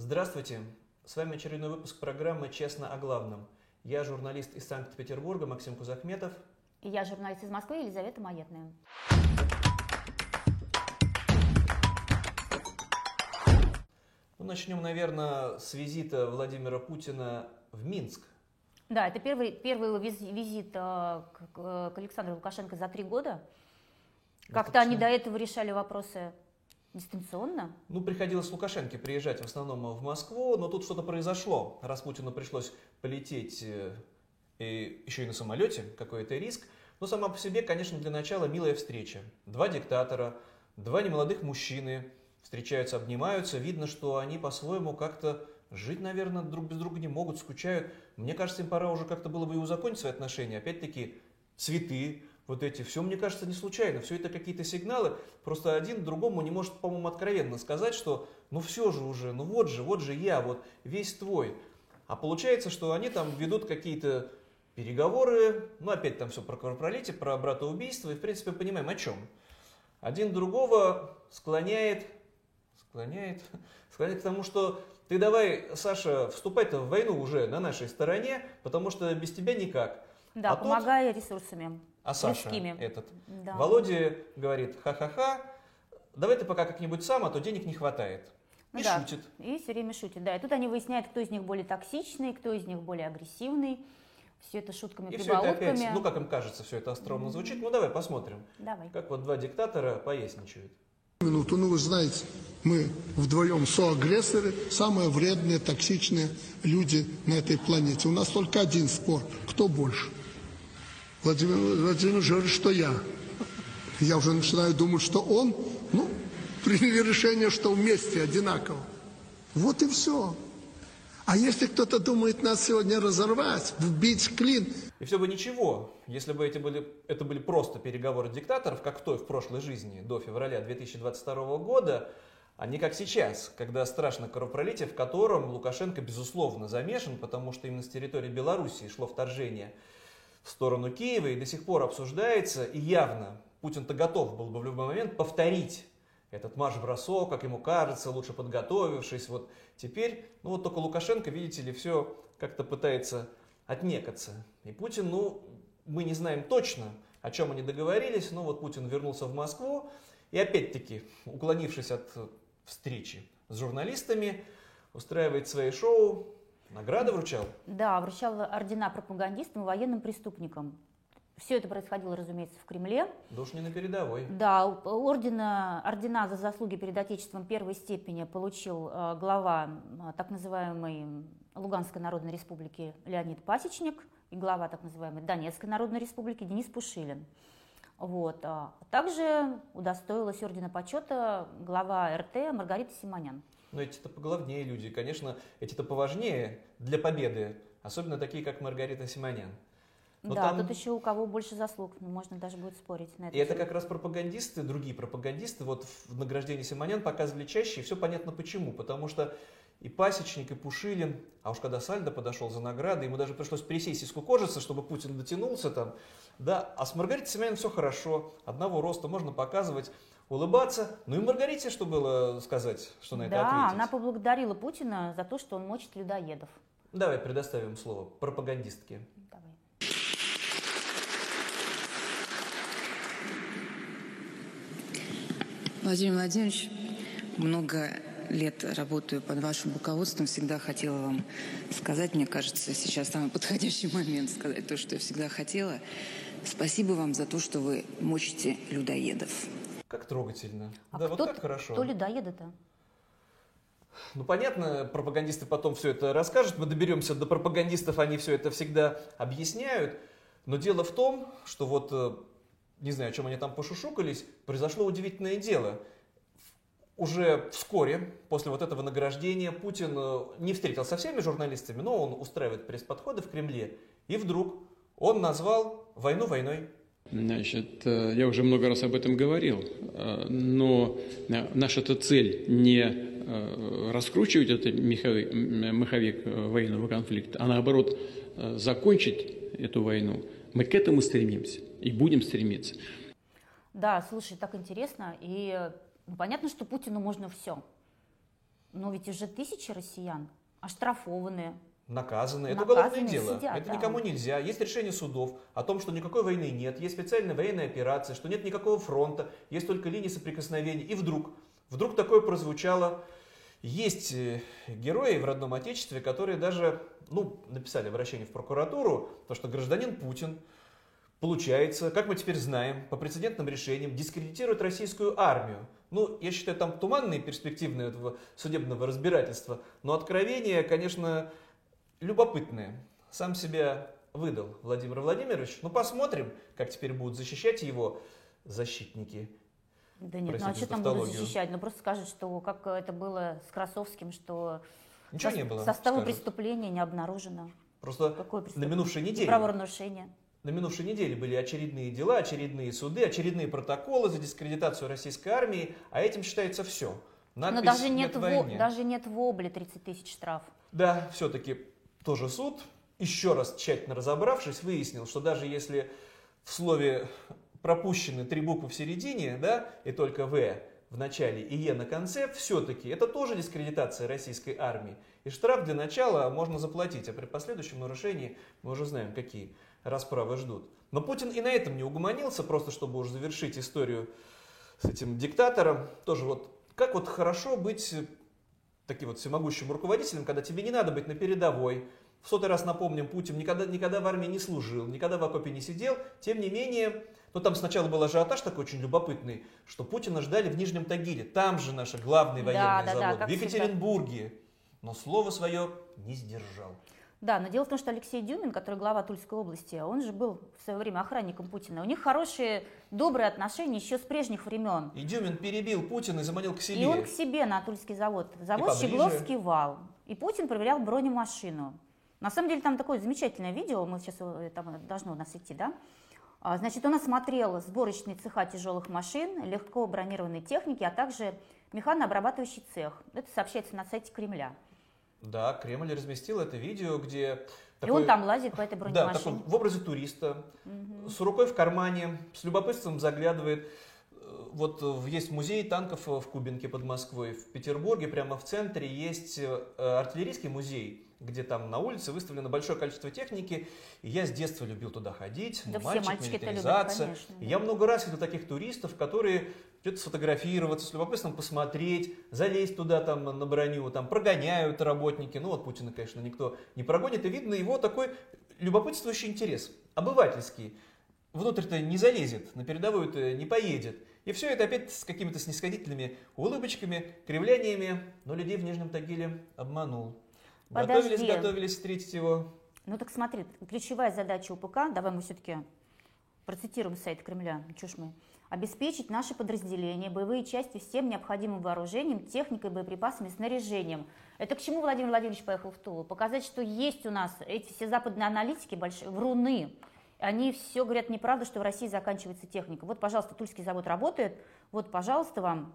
Здравствуйте! С вами очередной выпуск программы «Честно о главном». Я журналист из Санкт-Петербурга Максим Кузахметов. И я журналист из Москвы Елизавета Маетная. Ну, начнем, наверное, с визита Владимира Путина в Минск. Да, это первый, первый визит э, к, к Александру Лукашенко за три года. Как-то они до этого решали вопросы дистанционно? Ну, приходилось Лукашенко приезжать в основном в Москву, но тут что-то произошло. Раз Путину пришлось полететь э, и еще и на самолете, какой-то риск. Но сама по себе, конечно, для начала милая встреча. Два диктатора, два немолодых мужчины встречаются, обнимаются. Видно, что они по-своему как-то жить, наверное, друг без друга не могут, скучают. Мне кажется, им пора уже как-то было бы и узаконить свои отношения. Опять-таки, цветы, вот эти, все, мне кажется, не случайно. Все это какие-то сигналы. Просто один другому не может, по-моему, откровенно сказать, что ну все же уже, ну вот же, вот же я, вот весь твой. А получается, что они там ведут какие-то переговоры, ну опять там все про кровопролитие, про братоубийство, и в принципе понимаем о чем. Один другого склоняет, склоняет, склоняет к тому, что ты давай, Саша, вступай-то в войну уже на нашей стороне, потому что без тебя никак. Да, а помогая тут... ресурсами. А Саша этот. Да. Володя говорит, ха-ха-ха, давай ты пока как-нибудь сам, а то денег не хватает. И да, шутит. И все время шутит, да. И тут они выясняют, кто из них более токсичный, кто из них более агрессивный. Все это шутками, и прибаутками. Все это опять, ну как им кажется, все это остроумно mm-hmm. звучит. Ну давай посмотрим, давай. как вот два диктатора поясничают. Минуту, ну вы знаете, мы вдвоем соагрессоры, самые вредные, токсичные люди на этой планете. У нас только один спор, кто больше. Владимир Владимирович говорит, что я. Я уже начинаю думать, что он, ну, приняли решение, что вместе одинаково. Вот и все. А если кто-то думает нас сегодня разорвать, вбить клин... И все бы ничего, если бы эти были, это были просто переговоры диктаторов, как в той в прошлой жизни, до февраля 2022 года, а не как сейчас, когда страшно кровопролитие, в котором Лукашенко безусловно замешан, потому что именно с территории Белоруссии шло вторжение в сторону Киева и до сих пор обсуждается, и явно Путин-то готов был бы в любой момент повторить этот марш-бросок, как ему кажется, лучше подготовившись. Вот теперь, ну вот только Лукашенко, видите ли, все как-то пытается отнекаться. И Путин, ну, мы не знаем точно, о чем они договорились, но вот Путин вернулся в Москву и опять-таки, уклонившись от встречи с журналистами, устраивает свои шоу, Награды вручал? Да, вручал ордена пропагандистам и военным преступникам. Все это происходило, разумеется, в Кремле. Да уж не на передовой. Да, ордена, ордена за заслуги перед Отечеством первой степени получил э, глава э, так называемой Луганской Народной Республики Леонид Пасечник и глава так называемой Донецкой Народной Республики Денис Пушилин. Вот. А также удостоилась ордена почета глава РТ Маргарита Симонян. Но эти-то поглавнее люди, конечно, эти-то поважнее для победы, особенно такие, как Маргарита Симонян. Но да, там... тут еще у кого больше заслуг, можно даже будет спорить на это. И это как раз пропагандисты, другие пропагандисты, вот в награждении Симонян показывали чаще, и все понятно почему. Потому что и Пасечник, и Пушилин, а уж когда Сальдо подошел за наградой, ему даже пришлось присесть и скукожиться, чтобы Путин дотянулся там. Да, а с Маргаритой Симонян все хорошо, одного роста можно показывать улыбаться. Ну и Маргарите что было сказать, что на да, это ответить? Да, она поблагодарила Путина за то, что он мочит людоедов. Давай предоставим слово пропагандистке. Давай. Владимир Владимирович, много лет работаю под вашим руководством, всегда хотела вам сказать, мне кажется, сейчас самый подходящий момент сказать то, что я всегда хотела. Спасибо вам за то, что вы мочите людоедов. Как трогательно. А да, кто, вот как хорошо. Кто людоеды-то? Ну, понятно, пропагандисты потом все это расскажут, мы доберемся до пропагандистов, они все это всегда объясняют. Но дело в том, что вот, э, не знаю, о чем они там пошушукались, произошло удивительное дело. Уже вскоре, после вот этого награждения, Путин э, не встретил со всеми журналистами, но он устраивает пресс-подходы в Кремле. И вдруг он назвал войну войной. Значит, э, я уже много раз об этом говорил, э, но наша-то цель не раскручивать этот маховик, маховик военного конфликта, а наоборот закончить эту войну. Мы к этому стремимся и будем стремиться. Да, слушай, так интересно. И ну, понятно, что Путину можно все. Но ведь уже тысячи россиян оштрафованы. Наказаны. Это Наказаны, уголовное дело. сидят, это да. никому нельзя. Есть решение судов о том, что никакой войны нет. Есть специальная военная операция, что нет никакого фронта. Есть только линии соприкосновения. И вдруг, вдруг такое прозвучало. Есть э, герои в родном отечестве, которые даже ну, написали обращение в прокуратуру, то что гражданин Путин Получается, как мы теперь знаем, по прецедентным решениям дискредитирует российскую армию. Ну, я считаю, там туманные перспективы этого судебного разбирательства, но откровение, конечно, любопытное. Сам себя выдал Владимир Владимирович. Ну, посмотрим, как теперь будут защищать его защитники. Да нет, ну а Простите что там будут защищать? Ну просто скажут, что как это было с Красовским, что Ничего сос- не было. состава скажут. преступления не обнаружено. Просто Какое на минувшей неделе Правонарушение. На минувшей неделе были очередные дела, очередные суды, очередные протоколы за дискредитацию российской армии, а этим считается все. Но даже нет, во- даже нет в обле 30 тысяч штраф. Да, все-таки тоже суд, еще раз тщательно разобравшись, выяснил, что даже если в слове пропущены три буквы в середине, да, и только В в начале и Е на конце, все-таки это тоже дискредитация российской армии. И штраф для начала можно заплатить, а при последующем нарушении мы уже знаем, какие расправы ждут. Но Путин и на этом не угомонился, просто чтобы уже завершить историю с этим диктатором. Тоже вот, как вот хорошо быть таким вот всемогущим руководителем, когда тебе не надо быть на передовой. В сотый раз напомним, Путин никогда, никогда в армии не служил, никогда в окопе не сидел. Тем не менее, ну там сначала был ажиотаж такой очень любопытный, что Путина ждали в Нижнем Тагиле. Там же наш главный Да, военный да, да, завод, как в Екатеринбурге. Но слово свое не сдержал. Да, но дело в том, что Алексей Дюмин, который глава Тульской области, он же был в свое время охранником Путина. У них хорошие, добрые отношения еще с прежних времен. И Дюмин перебил Путина и заманил к себе. И он к себе на Тульский завод. Завод. Щегловский вал. И Путин проверял бронемашину. На самом деле там такое замечательное видео, мы сейчас э, там должно у нас идти, да? А, Значит, он осмотрел сборочные цеха тяжелых машин, легко бронированной техники, а также механообрабатывающий цех. Это сообщается на сайте Кремля. Да, Кремль разместил это видео, где... И такой- он там лазит по этой Да, такой бронемашине. в образе туриста, с рукой в кармане, с любопытством заглядывает. Э, Вот э, есть музей танков э, в Кубинке под Москвой. В Петербурге прямо в центре есть артиллерийский музей, где там на улице выставлено большое количество техники. И я с детства любил туда ходить. Да ну, все мальчики это любят, милитаризация. конечно, да. я много раз видел таких туристов, которые что-то сфотографироваться, с любопытством посмотреть, залезть туда там на броню, там прогоняют работники. Ну вот Путина, конечно, никто не прогонит. И видно его такой любопытствующий интерес, обывательский. Внутрь-то не залезет, на передовую-то не поедет. И все это опять с какими-то снисходительными улыбочками, кривляниями, но людей в Нижнем Тагиле обманул. Подожди. Готовились, готовились встретить его. Ну так смотри, ключевая задача УПК, давай мы все-таки процитируем сайт Кремля, ну, ж мы, обеспечить наши подразделения, боевые части всем необходимым вооружением, техникой, боеприпасами, снаряжением. Это к чему Владимир Владимирович поехал в Тулу? Показать, что есть у нас эти все западные аналитики, большие, вруны. Они все говорят неправду, что в России заканчивается техника. Вот, пожалуйста, Тульский завод работает, вот, пожалуйста, вам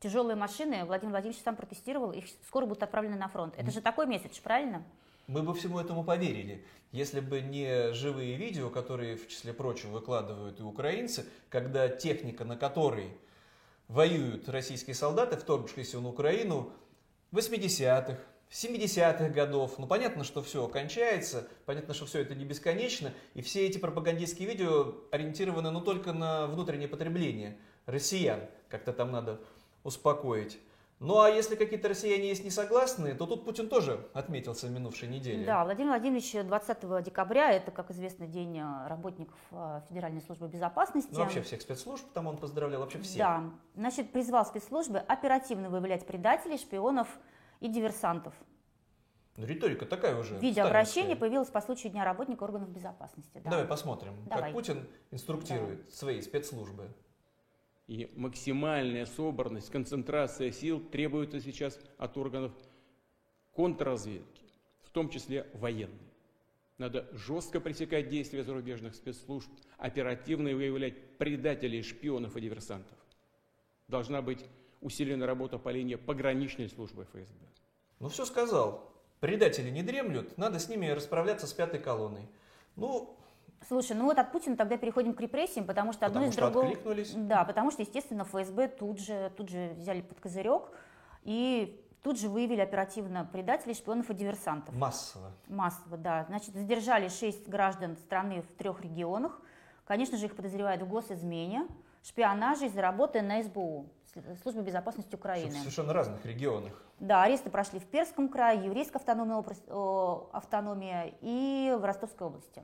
тяжелые машины. Владимир Владимирович сам протестировал, их скоро будут отправлены на фронт. Это же такой месседж, правильно? Мы бы всему этому поверили, если бы не живые видео, которые, в числе прочего, выкладывают и украинцы, когда техника, на которой воюют российские солдаты, вторгшиеся на Украину, 80-х, 70-х годов. Ну, понятно, что все кончается, понятно, что все это не бесконечно, и все эти пропагандистские видео ориентированы ну, только на внутреннее потребление россиян. Как-то там надо успокоить. Ну а если какие-то россияне есть не согласны, то тут Путин тоже отметился в минувшей неделе. Да, Владимир Владимирович 20 декабря, это, как известно, день э, работников э, Федеральной службы безопасности. Ну, вообще всех спецслужб там он поздравлял, вообще всех. Да, значит, призвал спецслужбы оперативно выявлять предателей, шпионов и диверсантов. Ну, риторика такая уже. Видеообращение появилось по случаю Дня работника органов безопасности. да. Давай посмотрим, Давай. как Путин инструктирует свои спецслужбы. И максимальная собранность, концентрация сил требуется сейчас от органов контрразведки, в том числе военной. Надо жестко пресекать действия зарубежных спецслужб, оперативно выявлять предателей, шпионов и диверсантов. Должна быть усилена работа по линии пограничной службы ФСБ. Ну, все сказал. Предатели не дремлют, надо с ними расправляться с пятой колонной. Ну, Слушай, ну вот от Путина тогда переходим к репрессиям, потому что одно Потому из что другого... откликнулись. Да, потому что, естественно, ФСБ тут же, тут же взяли под козырек и тут же выявили оперативно предателей, шпионов и диверсантов. Массово. Массово, да. Значит, задержали шесть граждан страны в трех регионах. Конечно же, их подозревают в госизмене, шпионаже из-за работы на СБУ, Службе безопасности Украины. В совершенно разных регионах. Да, аресты прошли в Перском крае, Еврейской автономии, автономия и в Ростовской области.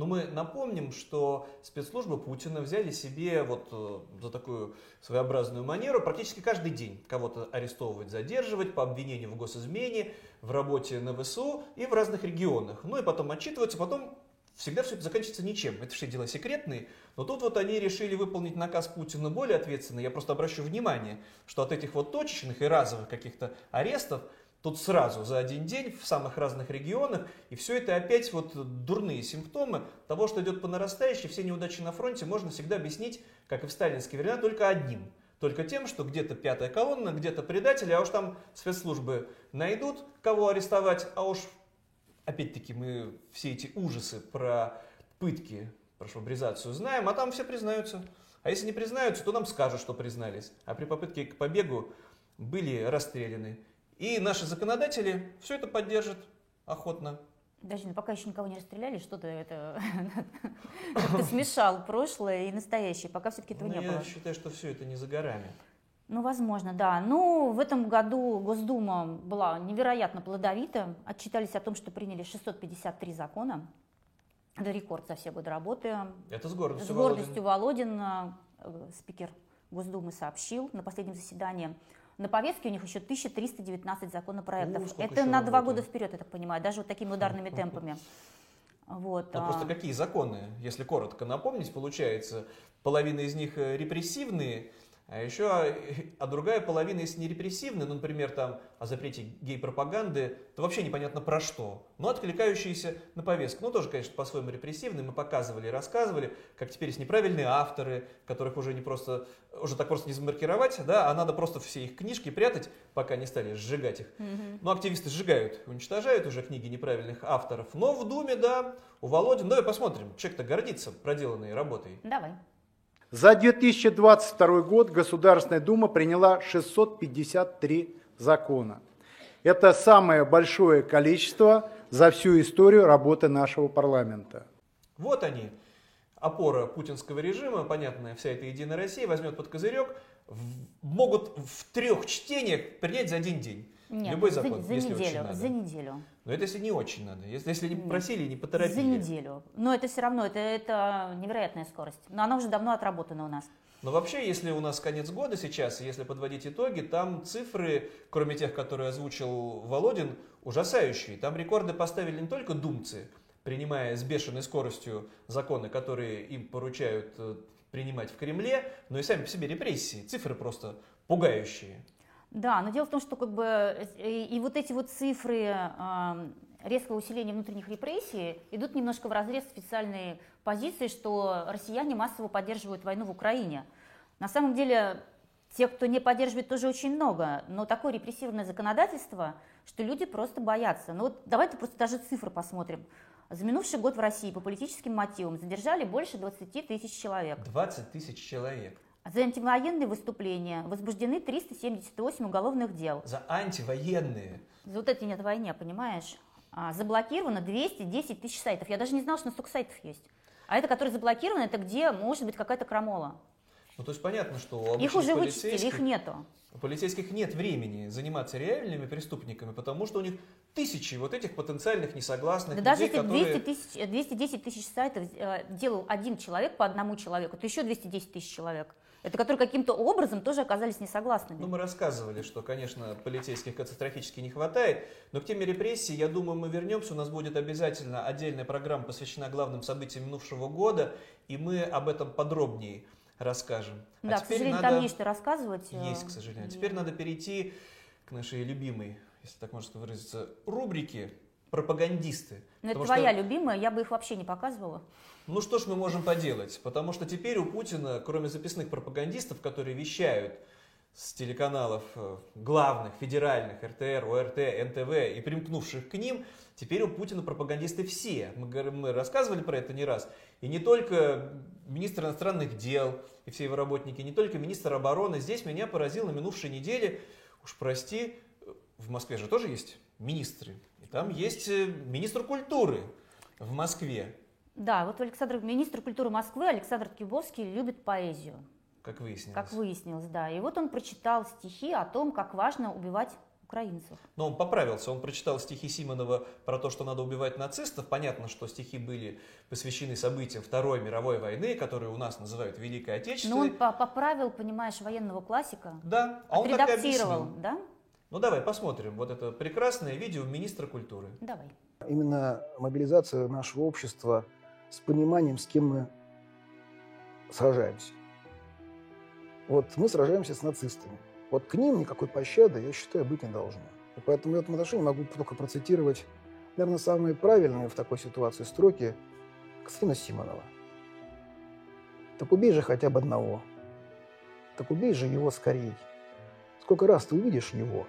Но мы напомним, что спецслужбы Путина взяли себе вот э, за такую своеобразную манеру практически каждый день кого-то арестовывать, задерживать по обвинению в госизмене, в работе на ВСУ и в разных регионах. Ну и потом отчитываться, потом всегда все это заканчивается ничем. Это все дела секретные. Но тут вот они решили выполнить наказ Путина более ответственно. Я просто обращу внимание, что от этих вот точечных и разовых каких-то арестов Тут сразу за один день в самых разных регионах, и все это опять вот дурные симптомы того, что идет по нарастающей, все неудачи на фронте можно всегда объяснить, как и в сталинские времена, только одним. Только тем, что где-то пятая колонна, где-то предатели, а уж там спецслужбы найдут, кого арестовать, а уж опять-таки мы все эти ужасы про пытки, про швабризацию знаем, а там все признаются. А если не признаются, то нам скажут, что признались. А при попытке к побегу были расстреляны. И наши законодатели все это поддержат охотно. Даже ну, пока еще никого не расстреляли, что-то это ты смешал прошлое и настоящее, пока все-таки этого ну, не я было. Я считаю, что все это не за горами. Ну, возможно, да. Ну, в этом году Госдума была невероятно плодовита. Отчитались о том, что приняли 653 закона. Это рекорд за все годы работы. Это с гордостью С гордостью Володин, Володин э, спикер Госдумы, сообщил на последнем заседании. На повестке у них еще 1319 законопроектов. О, Это на два года вперед, я так понимаю, даже вот такими ударными темпами. Вот. Ну, просто а. какие законы, если коротко напомнить, получается, половина из них э, репрессивные, а еще, а, другая половина, если не репрессивная, ну, например, там о запрете гей-пропаганды, то вообще непонятно про что, но откликающиеся на повестку. Ну, тоже, конечно, по-своему репрессивные, мы показывали и рассказывали, как теперь есть неправильные авторы, которых уже не просто, уже так просто не замаркировать, да, а надо просто все их книжки прятать, пока не стали сжигать их. Mm-hmm. Ну, активисты сжигают, уничтожают уже книги неправильных авторов, но в Думе, да, у Володин, давай посмотрим, человек-то гордится проделанной работой. Давай. За 2022 год Государственная Дума приняла 653 закона. Это самое большое количество за всю историю работы нашего парламента. Вот они, опора путинского режима, понятная вся эта Единая Россия возьмет под козырек, могут в трех чтениях принять за один день. Нет, Любой закон, за, за если неделю, очень надо. За неделю. Но это если не очень надо, если, если не просили, не поторопили. За неделю. Но это все равно, это, это невероятная скорость. Но она уже давно отработана у нас. Но вообще, если у нас конец года сейчас, если подводить итоги, там цифры, кроме тех, которые озвучил Володин, ужасающие. Там рекорды поставили не только думцы, принимая с бешеной скоростью законы, которые им поручают э, принимать в Кремле, но и сами по себе репрессии. Цифры просто пугающие. Да, но дело в том, что как бы э, и, и вот эти вот цифры э, резкого усиления внутренних репрессий идут немножко в разрез специальной позиции, что россияне массово поддерживают войну в Украине. На самом деле, тех, кто не поддерживает, тоже очень много, но такое репрессивное законодательство, что люди просто боятся. Ну вот давайте просто даже цифры посмотрим. За минувший год в России по политическим мотивам задержали больше 20 тысяч человек. 20 тысяч человек. За антивоенные выступления возбуждены 378 уголовных дел. За антивоенные? За вот это нет войне, понимаешь? А, заблокировано 210 тысяч сайтов. Я даже не знала, что на столько сайтов есть. А это, которые заблокированы, это где может быть какая-то крамола. Ну, то есть понятно, что у Их уже вычистили, их нету. У полицейских нет времени заниматься реальными преступниками, потому что у них тысячи вот этих потенциальных несогласных да людей, даже если 200 тысяч, 210 тысяч сайтов э, делал один человек по одному человеку, то еще 210 тысяч человек. Это которые каким-то образом тоже оказались несогласными. Ну, мы рассказывали, что, конечно, полицейских катастрофически не хватает, но к теме репрессий, я думаю, мы вернемся. У нас будет обязательно отдельная программа, посвящена главным событиям минувшего года, и мы об этом подробнее расскажем. А да, а к сожалению, надо... там есть что рассказывать. Э, есть, к сожалению. И... Теперь надо перейти к нашей любимой, если так можно выразиться, рубрике пропагандисты. Но это твоя что... любимая, я бы их вообще не показывала. Ну что ж мы можем поделать? Потому что теперь у Путина, кроме записных пропагандистов, которые вещают с телеканалов э, главных, федеральных, РТР, ОРТ, НТВ и примкнувших к ним, теперь у Путина пропагандисты все. Мы, мы рассказывали про это не раз. И не только министр иностранных дел и все его работники, не только министр обороны. Здесь меня поразил на минувшей неделе, уж прости, в Москве же тоже есть министры. И там есть э, министр культуры в Москве. Да, вот Александр, министр культуры Москвы Александр Кибовский любит поэзию. Как выяснилось. Как выяснилось, да. И вот он прочитал стихи о том, как важно убивать украинцев. Но он поправился, он прочитал стихи Симонова про то, что надо убивать нацистов. Понятно, что стихи были посвящены событиям Второй мировой войны, которые у нас называют Великой Отечественной. Но он поправил, понимаешь, военного классика. Да, а он так редактировал, да? Ну давай посмотрим вот это прекрасное видео министра культуры. Давай. Именно мобилизация нашего общества с пониманием, с кем мы сражаемся. Вот мы сражаемся с нацистами. Вот к ним никакой пощады, я считаю, быть не должно. И поэтому в этом отношении могу только процитировать, наверное, самые правильные в такой ситуации строки Константина Симонова. Так убей же хотя бы одного. Так убей же его скорей. Сколько раз ты увидишь его,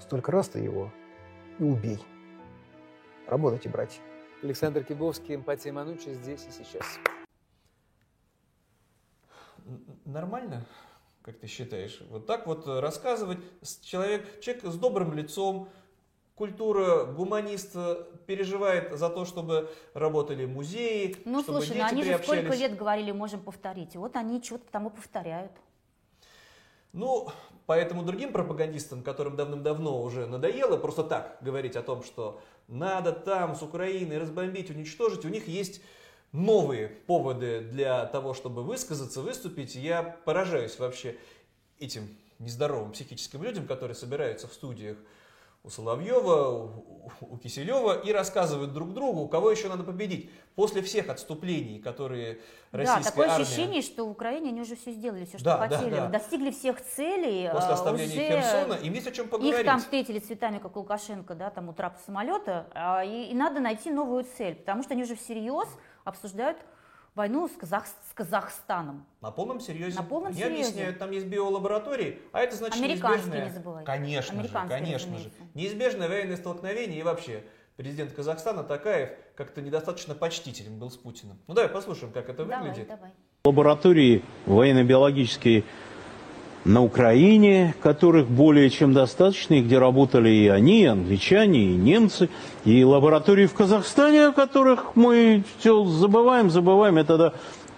столько раз ты его и убей. Работайте, братья. Александр Кибовский, эмпатия Манучи здесь и сейчас. Нормально? как ты считаешь? Вот так вот рассказывать человек, человек с добрым лицом, культура, гуманист переживает за то, чтобы работали музеи, Ну, чтобы слушай, дети ну они же сколько лет говорили, можем повторить. И вот они что-то там и повторяют. Ну, поэтому другим пропагандистам, которым давным-давно уже надоело просто так говорить о том, что надо там с Украиной разбомбить, уничтожить, у них есть новые поводы для того, чтобы высказаться, выступить. Я поражаюсь вообще этим нездоровым психическим людям, которые собираются в студиях у Соловьева, у Киселева и рассказывают друг другу, у кого еще надо победить. После всех отступлений, которые российская да, такое армия... ощущение, что в Украине они уже все сделали, все, что Да, да, хотели. да. Достигли всех целей. После а, оставления уже Херсона, им есть о чем поговорить. Их там встретили цветами, как Лукашенко, да, там у трапа самолета, а, и, и надо найти новую цель, потому что они уже всерьез обсуждают войну с, Казах, с Казахстаном. На полном серьезе. На полном Они серьезе. объясняют, там есть биолаборатории, а это значит Американские, неизбежное... не забывай. Конечно же, конечно же. Неизбежное военное столкновение и вообще президент Казахстана Такаев как-то недостаточно почтителен был с Путиным. Ну давай послушаем, как это Давай, выглядит. давай. лаборатории военно-биологические на Украине, которых более чем достаточно, и где работали и они, и англичане, и немцы, и лаборатории в Казахстане, о которых мы все забываем, забываем. Я тогда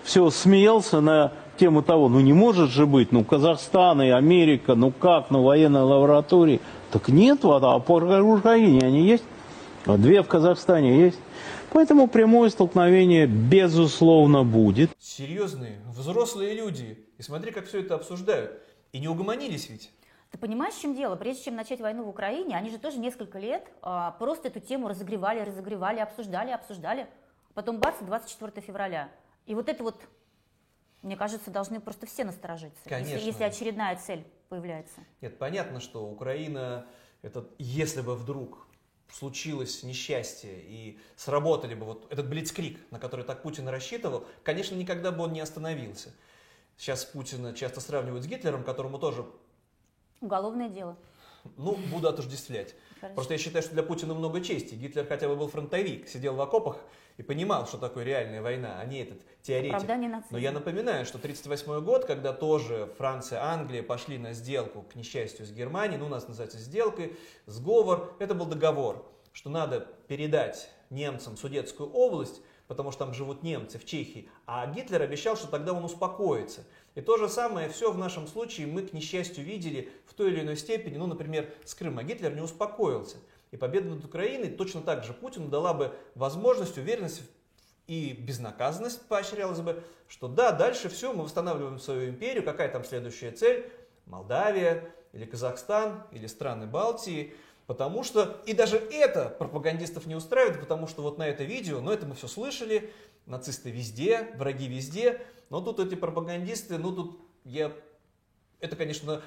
все смеялся на тему того, ну не может же быть, ну Казахстан и Америка, ну как, ну военные лаборатории. Так нет, вот, а по Украине они есть, а две в Казахстане есть. Поэтому прямое столкновение безусловно будет. Серьезные, взрослые люди. И смотри, как все это обсуждают. И не угомонились ведь. Ты понимаешь, в чем дело? Прежде чем начать войну в Украине, они же тоже несколько лет а, просто эту тему разогревали, разогревали, обсуждали, обсуждали. Потом бац, 24 февраля. И вот это вот, мне кажется, должны просто все насторожиться, если- Конечно. если очередная цель появляется. Нет, понятно, что Украина, это, если бы вдруг случилось несчастье и сработали бы вот этот блицкрик, на который так Путин рассчитывал, конечно, никогда бы он не остановился. Сейчас Путина часто сравнивают с Гитлером, которому тоже, Уголовное дело. ну, буду отождествлять. Хорошо. Просто я считаю, что для Путина много чести. Гитлер хотя бы был фронтовик, сидел в окопах и понимал, что такое реальная война, а не этот теоретик. Но я напоминаю, что 1938 год, когда тоже Франция, Англия пошли на сделку, к несчастью, с Германией, ну, у нас называется сделкой, сговор, это был договор, что надо передать немцам Судетскую область, потому что там живут немцы в Чехии, а Гитлер обещал, что тогда он успокоится. И то же самое все в нашем случае мы, к несчастью, видели в той или иной степени, ну, например, с Крыма. Гитлер не успокоился. И победа над Украиной точно так же Путину дала бы возможность, уверенность и безнаказанность поощрялась бы, что да, дальше все, мы восстанавливаем свою империю, какая там следующая цель? Молдавия или Казахстан или страны Балтии. Потому что, и даже это пропагандистов не устраивает, потому что вот на это видео, ну это мы все слышали, нацисты везде, враги везде, но тут эти пропагандисты, ну тут я, это, конечно,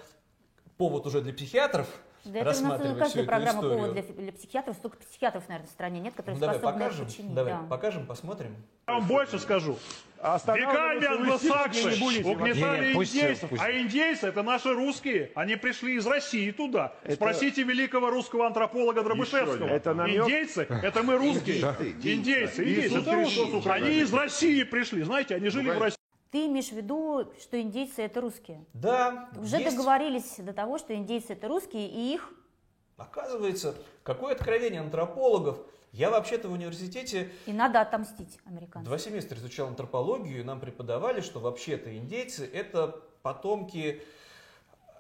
повод уже для психиатров, Да это у нас эту программа историю. повод для, для психиатров. Столько психиатров, наверное, в стране нет, которые Ну, давай способны покажем, это починить. давай да. покажем, посмотрим. Я вам больше скажу. Веками англосаксы угнетали индейцев, а индейцы это наши русские. Они пришли из России туда. Спросите великого русского антрополога Дробышевского. Это намек? Индейцы, это мы русские. Индейцы, индейцы, это русские. Они из России пришли, знаете, они жили в России. Ты имеешь в виду, что индейцы это русские? Да, Уже есть- договорились до того, что индейцы это русские, и их Оказывается, какое откровение антропологов. Я вообще-то в университете... И надо отомстить американцам. Два семестра изучал антропологию, и нам преподавали, что вообще-то индейцы это потомки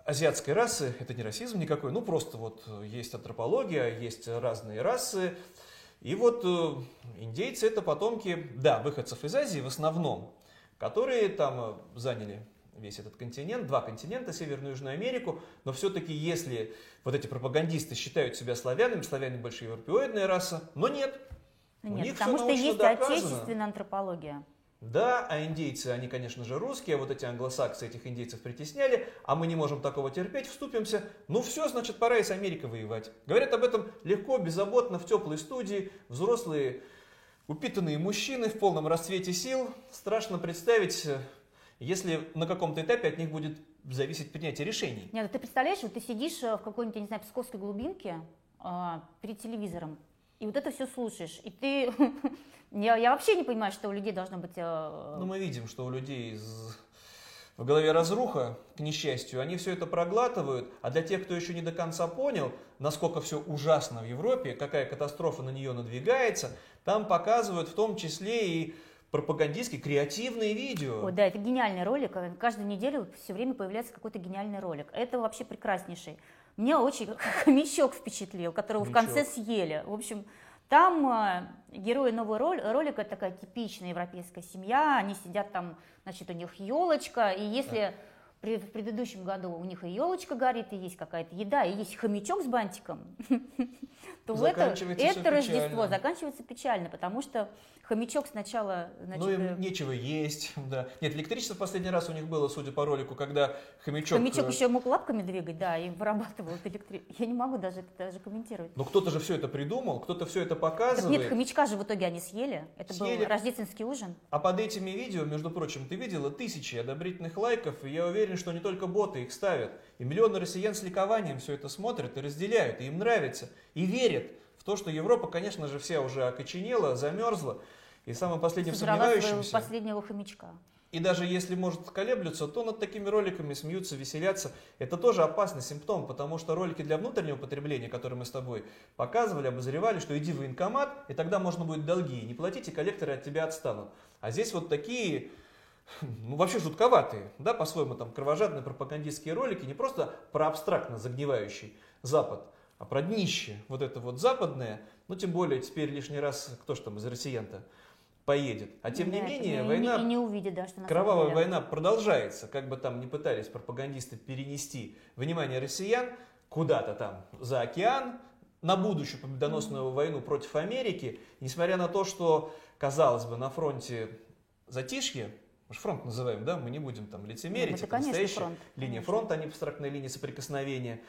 азиатской расы, это не расизм никакой, ну просто вот есть антропология, есть разные расы, и вот э, индейцы это потомки, да, выходцев из Азии в основном, которые там э, заняли весь этот континент, два континента, Северную и Южную Америку, но все-таки если вот эти пропагандисты считают себя славянами, славяне больше европеоидная раса, но нет. Нет, У них потому что есть доказано. отечественная антропология. Да, а индейцы, они, конечно же, русские, а вот эти англосаксы этих индейцев притесняли, а мы не можем такого терпеть, вступимся. Ну все, значит, пора и с Америкой воевать. Говорят об этом легко, беззаботно, в теплой студии, взрослые, упитанные мужчины в полном расцвете сил. Страшно представить, если на каком-то этапе от них будет зависеть принятие решений. Нет, ну ты представляешь, вот ты сидишь э, в какой-нибудь, не знаю, псковской глубинке э, перед телевизором, и вот это все слушаешь, и ты Я, я вообще не понимаю, что у людей должно быть... Э... Ну, мы видим, что у людей из... в голове разруха, к несчастью, они все это проглатывают, а для тех, кто еще не до конца понял, насколько все ужасно в Европе, какая катастрофа на нее надвигается, там показывают в том числе и пропагандистские, креативные видео. Ой, да, это гениальный ролик. Каждую неделю все время появляется какой-то гениальный ролик. Это вообще прекраснейший. Меня очень хомячок впечатлил, которого хомячок. в конце съели. В общем, там э, герои нового ролика такая типичная европейская семья, они сидят там, значит, у них елочка, и если в предыдущем году у них и елочка горит, и есть какая-то еда, и есть хомячок с бантиком, то это, это Рождество заканчивается печально, потому что хомячок сначала... Значит, ну, им э, нечего есть, да. Нет, электричество в последний раз у них было, судя по ролику, когда хомячок... Хомячок э, еще мог лапками двигать, да, и вырабатывал электричество. Я не могу даже даже комментировать. Но кто-то же все это придумал, кто-то все это показывает. Так нет, хомячка же в итоге они съели. Это съели. был рождественский ужин. А под этими видео, между прочим, ты видела тысячи одобрительных лайков, и я уверен, что не только боты их ставят. И миллионы россиян с ликованием все это смотрят и разделяют, и им нравится, и верят в то, что Европа, конечно же, вся уже окоченела, замерзла. И самым последним сомневающимся... последнего хомячка. И даже если, может, колеблются, то над такими роликами смеются, веселятся. Это тоже опасный симптом, потому что ролики для внутреннего потребления, которые мы с тобой показывали, обозревали, что иди в военкомат, и тогда можно будет долги не платить, и коллекторы от тебя отстанут. А здесь вот такие, ну, вообще жутковатые, да, по-своему там кровожадные пропагандистские ролики, не просто про абстрактно загнивающий Запад, а про днище, вот это вот западное, ну, тем более теперь лишний раз, кто же там из россиян-то, поедет. А тем да, не менее, война, не, не увидит, да, что кровавая деле. война продолжается, как бы там не пытались пропагандисты перенести внимание россиян куда-то там за океан, на будущую победоносную mm-hmm. войну против Америки, несмотря на то, что, казалось бы, на фронте затишье, мы же фронт называем, да, мы не будем там лицемерить, это, это настоящая фронт, линия фронта, а не абстрактная линия соприкосновения.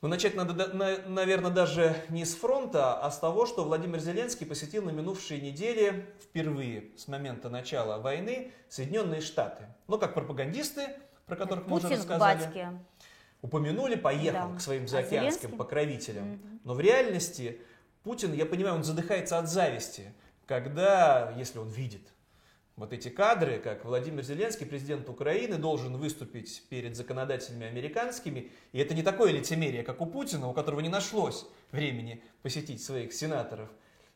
Но начать надо, наверное, даже не с фронта, а с того, что Владимир Зеленский посетил на минувшей неделе впервые с момента начала войны Соединенные Штаты. Ну, как пропагандисты, про которых мы уже рассказали. Упомянули, поехал да. к своим заокеанским а покровителям. Но в реальности Путин, я понимаю, он задыхается от зависти, когда, если он видит вот эти кадры, как Владимир Зеленский, президент Украины, должен выступить перед законодателями американскими. И это не такое лицемерие, как у Путина, у которого не нашлось времени посетить своих сенаторов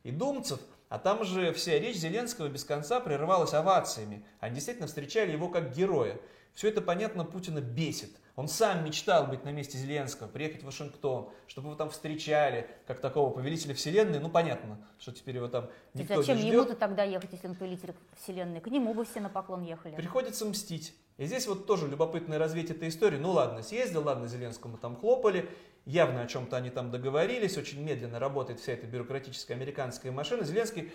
и думцев. А там же вся речь Зеленского без конца прерывалась овациями. Они действительно встречали его как героя. Все это, понятно, Путина бесит. Он сам мечтал быть на месте Зеленского, приехать в Вашингтон, чтобы его там встречали, как такого повелителя Вселенной. Ну, понятно, что теперь его там никто Зачем не ждет. ему-то тогда ехать, если он повелитель Вселенной? К нему бы все на поклон ехали. Приходится мстить. И здесь вот тоже любопытное развитие этой истории. Ну ладно, съездил, ладно, Зеленскому там хлопали, явно о чем-то они там договорились, очень медленно работает вся эта бюрократическая американская машина. Зеленский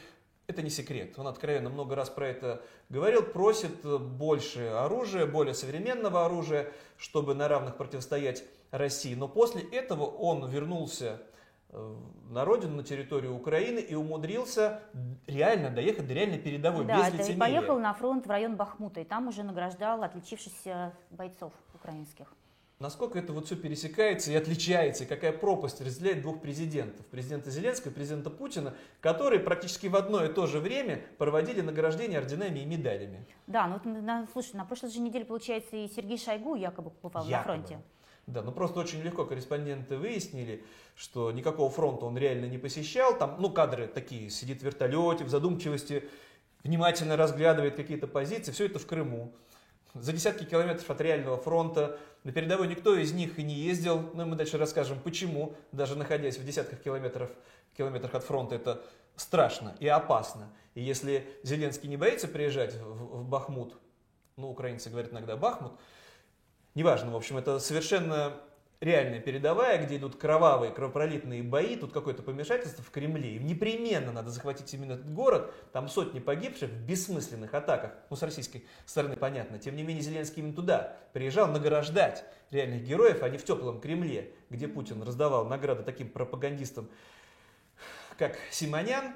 это не секрет. Он откровенно много раз про это говорил, просит больше оружия, более современного оружия, чтобы на равных противостоять России. Но после этого он вернулся э, на родину, на территорию Украины и умудрился реально доехать до реально передовой, да, без лицемерия. поехал на фронт в район Бахмута, и там уже награждал отличившихся бойцов украинских насколько это вот все пересекается и отличается, и какая пропасть разделяет двух президентов, президента Зеленского и президента Путина, которые практически в одно и то же время проводили награждение орденами и медалями. Да, ну на, слушай, на прошлой же неделе, получается, и Сергей Шойгу якобы побывал якобы. на фронте. Да, ну просто очень легко корреспонденты выяснили, что никакого фронта он реально не посещал. Там, ну, кадры такие, сидит в вертолете, в задумчивости, внимательно разглядывает какие-то позиции. Все это в Крыму. За десятки километров от реального фронта. На передовой никто из них и не ездил. Но мы дальше расскажем, почему, даже находясь в десятках километров, километрах от фронта, это страшно и опасно. И если Зеленский не боится приезжать в, в Бахмут, ну, украинцы говорят иногда Бахмут, неважно, в общем, это совершенно реальная передовая, где идут кровавые, кровопролитные бои, тут какое-то помешательство в Кремле. Им непременно надо захватить именно этот город. Там сотни погибших в бессмысленных атаках. Ну, с российской стороны понятно. Тем не менее, Зеленский именно туда приезжал награждать реальных героев, а не в теплом Кремле, где Путин раздавал награды таким пропагандистам, как Симонян.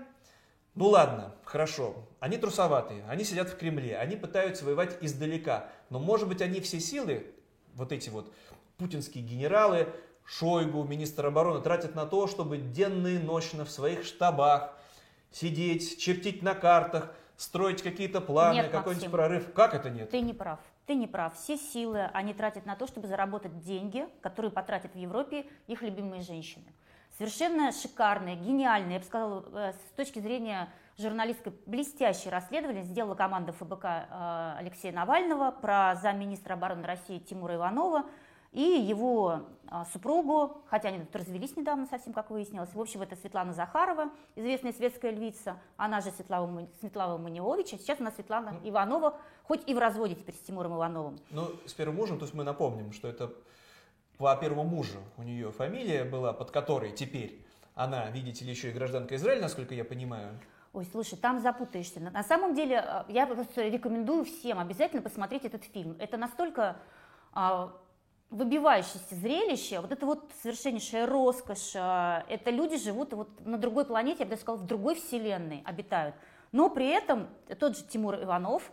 Ну ладно, хорошо, они трусоватые, они сидят в Кремле, они пытаются воевать издалека, но может быть они все силы, вот эти вот путинские генералы, Шойгу, министр обороны, тратят на то, чтобы денно и ночно в своих штабах сидеть, чертить на картах, строить какие-то планы, какой-нибудь прорыв. Как это нет? Ты не прав. Ты не прав. Все силы они тратят на то, чтобы заработать деньги, которые потратят в Европе их любимые женщины. Совершенно шикарное, гениальное, я бы сказала, э, с точки зрения журналистской блестящее расследование сделала команда ФБК э, Алексея Навального про замминистра обороны России Тимура Иванова – и его а, супругу, хотя они тут развелись недавно совсем, как выяснилось. В общем, это Светлана Захарова, известная светская львица, она же Светлана, Светлана Маниович, а сейчас у нас Светлана ну, Иванова, хоть и в разводе теперь с Тимуром Ивановым. Ну, с первым мужем, то есть мы напомним, что это по первому мужу у нее фамилия была, под которой теперь она, видите ли, еще и гражданка Израиля, насколько я понимаю. Ой, слушай, там запутаешься. На самом деле, а, я просто рекомендую всем обязательно посмотреть этот фильм. Это настолько а, выбивающееся зрелище, вот это вот совершеннейшая роскошь, а, это люди живут вот на другой планете, я бы даже сказала, в другой вселенной обитают. Но при этом тот же Тимур Иванов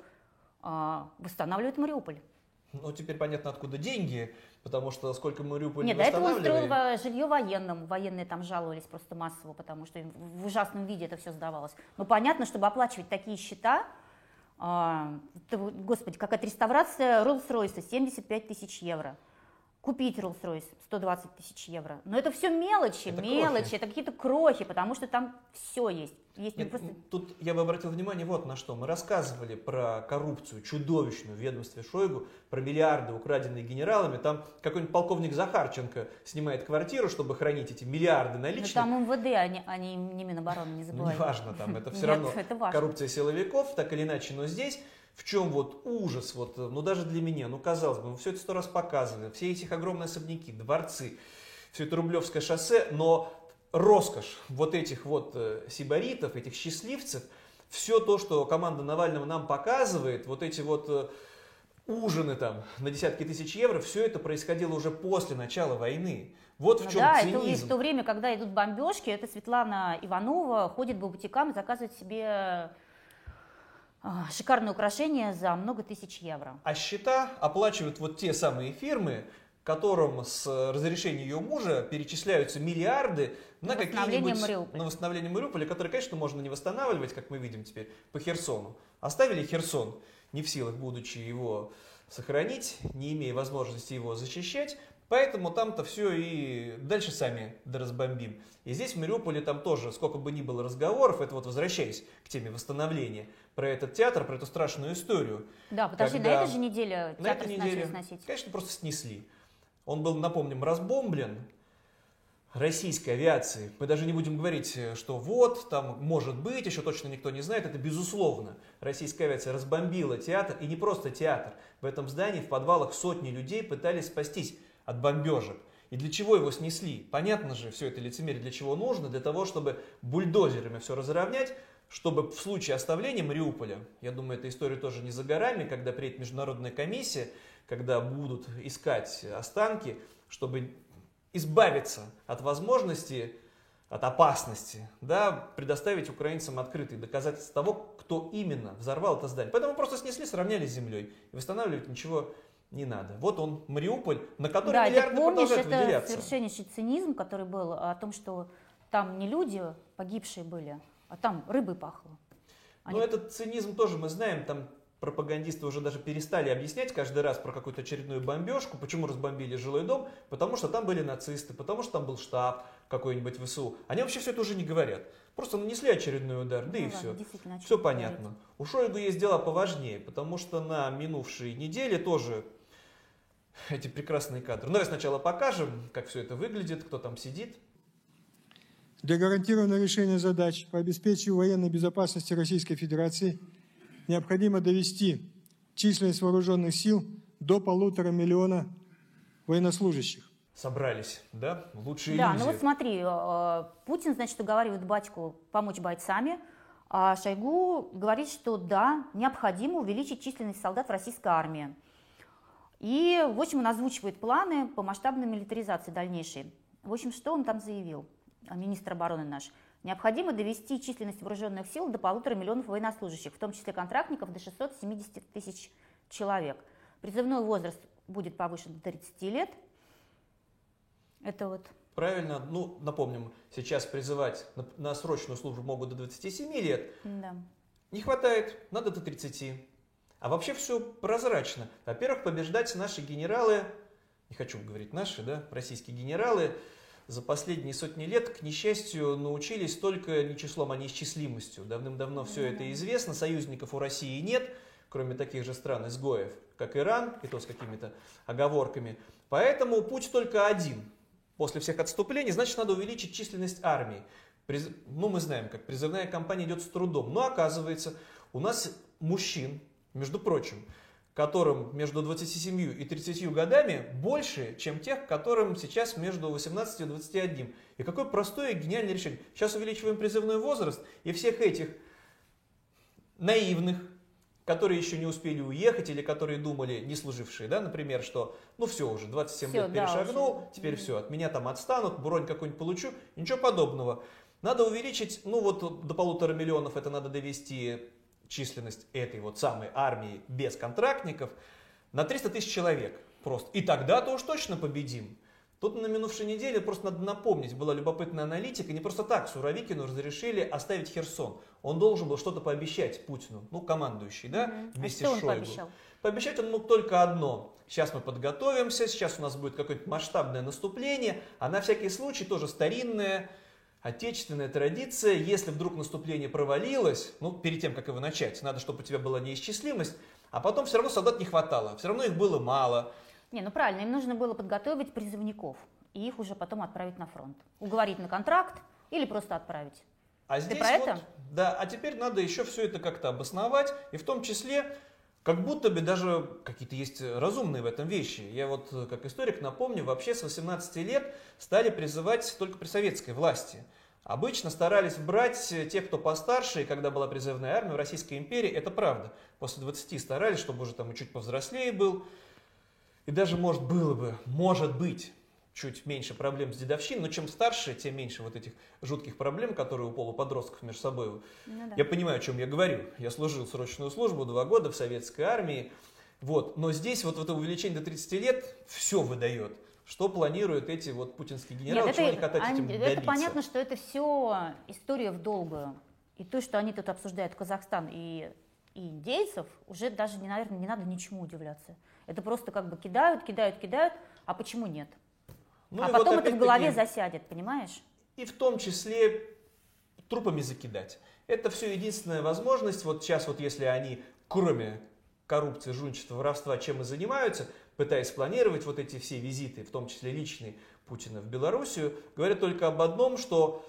а, восстанавливает Мариуполь. Ну, теперь понятно, откуда деньги, потому что сколько Мариуполь Нет, не до этого он строил жилье военным. Военные там жаловались просто массово, потому что им в ужасном виде это все сдавалось. Но понятно, чтобы оплачивать такие счета, а, господи, как отреставрация Роллс-Ройса, 75 тысяч евро купить Rolls-Royce 120 тысяч евро. Но это все мелочи, это мелочи, крохи. это какие-то крохи, потому что там все есть. есть Нет, просто... Тут я бы обратил внимание вот на что. Мы рассказывали про коррупцию чудовищную в ведомстве Шойгу, про миллиарды, украденные генералами. Там какой-нибудь полковник Захарченко снимает квартиру, чтобы хранить эти миллиарды наличных. Но там МВД, а не, а не, не Минобороны, не забывайте. Ну, неважно, там это все равно коррупция силовиков, так или иначе. Но здесь в чем вот ужас, вот, ну даже для меня, ну казалось бы, мы все это сто раз показывали, все эти огромные особняки, дворцы, все это Рублевское шоссе, но роскошь вот этих вот э, сибаритов, этих счастливцев, все то, что команда Навального нам показывает, вот эти вот э, ужины там на десятки тысяч евро, все это происходило уже после начала войны. Вот в ну чем да, цинизм. это в то время, когда идут бомбежки, это Светлана Иванова ходит по бутикам и заказывает себе а, шикарное украшение за много тысяч евро. А счета оплачивают вот те самые фирмы, которым с разрешения ее мужа перечисляются миллиарды на, на какие-нибудь... Мариуполя. На восстановление Мариуполя, которые, конечно, можно не восстанавливать, как мы видим теперь, по Херсону. Оставили Херсон, не в силах, будучи его сохранить, не имея возможности его защищать, Поэтому там-то все и дальше сами доразбомбим. И здесь в Мариуполе там тоже, сколько бы ни было разговоров, это вот возвращаясь к теме восстановления, про этот театр, про эту страшную историю. Да, подожди, на этой же неделе на театр этой неделе, сносить. Конечно, просто снесли. Он был, напомним, разбомблен российской авиации. Мы даже не будем говорить, что вот, там может быть, еще точно никто не знает. Это безусловно. Российская авиация разбомбила театр, и не просто театр. В этом здании, в подвалах сотни людей пытались спастись от бомбежек. И для чего его снесли? Понятно же, все это лицемерие для чего нужно? Для того, чтобы бульдозерами все разровнять, чтобы в случае оставления Мариуполя, я думаю, эта история тоже не за горами, когда приедет международная комиссия, когда будут искать останки, чтобы избавиться от возможности, от опасности, да, предоставить украинцам открытые доказательства того, кто именно взорвал это здание. Поэтому просто снесли, сравняли с землей. И восстанавливать ничего не надо. Вот он, Мариуполь, на который да, миллиарды помнишь, продолжают это выделяться. совершеннейший цинизм, который был о том, что там не люди погибшие были, а там рыбой пахло. Они... Но этот цинизм тоже мы знаем, там пропагандисты уже даже перестали объяснять каждый раз про какую-то очередную бомбежку, почему разбомбили жилой дом, потому что там были нацисты, потому что там был штаб какой-нибудь ВСУ. Они вообще все это уже не говорят. Просто нанесли очередной удар, да Ну и ладно, все. Все понятно. У Шойгу есть дела поважнее, потому что на минувшей неделе тоже эти прекрасные кадры. Но я сначала покажем, как все это выглядит, кто там сидит. Для гарантированного решения задач по обеспечению военной безопасности Российской Федерации необходимо довести численность вооруженных сил до полутора миллиона военнослужащих. Собрались, да? Лучшие Да, иллюзии. ну вот смотри, э, Путин, значит, уговаривает батьку помочь бойцами, а Шойгу говорит, что да, необходимо увеличить численность солдат в российской армии. И, в общем, он озвучивает планы по масштабной милитаризации дальнейшей. В общем, что он там заявил, а, министр обороны наш? Необходимо довести численность вооруженных сил до полутора миллионов военнослужащих, в том числе контрактников до 670 тысяч человек. Призывной возраст будет повышен до 30 лет. Это вот Правильно, ну, напомним, сейчас призывать на, на срочную службу могут до 27 лет. Да. Не хватает, надо до 30. А вообще все прозрачно. Во-первых, побеждать наши генералы, не хочу говорить наши, да, российские генералы, за последние сотни лет, к несчастью, научились только не числом, а неисчислимостью. Давным-давно все это известно, союзников у России нет, кроме таких же стран-изгоев, как Иран, и то с какими-то оговорками. Поэтому путь только один. После всех отступлений, значит, надо увеличить численность армии. Приз... Ну, мы знаем, как призывная кампания идет с трудом. Но оказывается, у нас мужчин, между прочим, которым между 27 и 30 годами больше, чем тех, которым сейчас между 18 и 21. И какое простое и гениальное решение. Сейчас увеличиваем призывной возраст, и всех этих наивных, которые еще не успели уехать или которые думали, не служившие, да, например, что ну все уже, 27 Всё, лет да, перешагнул, уже. теперь все, от меня там отстанут, бронь какую-нибудь получу, ничего подобного. Надо увеличить, ну вот до полутора миллионов это надо довести численность этой вот самой армии без контрактников на 300 тысяч человек просто. И тогда-то уж точно победим. Тут на минувшей неделе просто надо напомнить, была любопытная аналитика, не просто так Суровикину разрешили оставить Херсон. Он должен был что-то пообещать Путину, ну, командующий, да. А вместе что с он Шойгу. пообещал? Пообещать он мог только одно. Сейчас мы подготовимся, сейчас у нас будет какое-то масштабное наступление, а на всякий случай тоже старинная отечественная традиция, если вдруг наступление провалилось, ну, перед тем, как его начать, надо, чтобы у тебя была неисчислимость, а потом все равно солдат не хватало, все равно их было мало. Не, ну правильно, им нужно было подготовить призывников и их уже потом отправить на фронт. Уговорить на контракт или просто отправить. А Ты здесь про вот, это? да, а теперь надо еще все это как-то обосновать, и в том числе, как будто бы даже какие-то есть разумные в этом вещи. Я вот э, как историк напомню, вообще с 18 лет стали призывать только при советской власти. Обычно старались брать э, тех, кто постарше, и когда была призывная армия в Российской империи, это правда. После 20 старались, чтобы уже там и чуть повзрослее был. И даже, может, было бы, может быть, чуть меньше проблем с дедовщиной, но чем старше, тем меньше вот этих жутких проблем, которые у полуподростков между собой. Ну да. Я понимаю, о чем я говорю. Я служил срочную службу два года в советской армии. Вот. Но здесь вот это увеличение до 30 лет все выдает. Что планируют эти вот путинские генералы, Нет, чего это, они хотят этим они- добиться? это понятно, что это все история в долгую. И то, что они тут обсуждают Казахстан и, и индейцев, уже даже, наверное, не надо ничему удивляться. Это просто как бы кидают, кидают, кидают, а почему нет? Ну а и вот потом это в голове засядет, понимаешь? И в том числе трупами закидать. Это все единственная возможность. Вот сейчас вот если они, кроме коррупции, жульничества, воровства, чем и занимаются, пытаясь спланировать вот эти все визиты, в том числе личные Путина в Белоруссию, говорят только об одном, что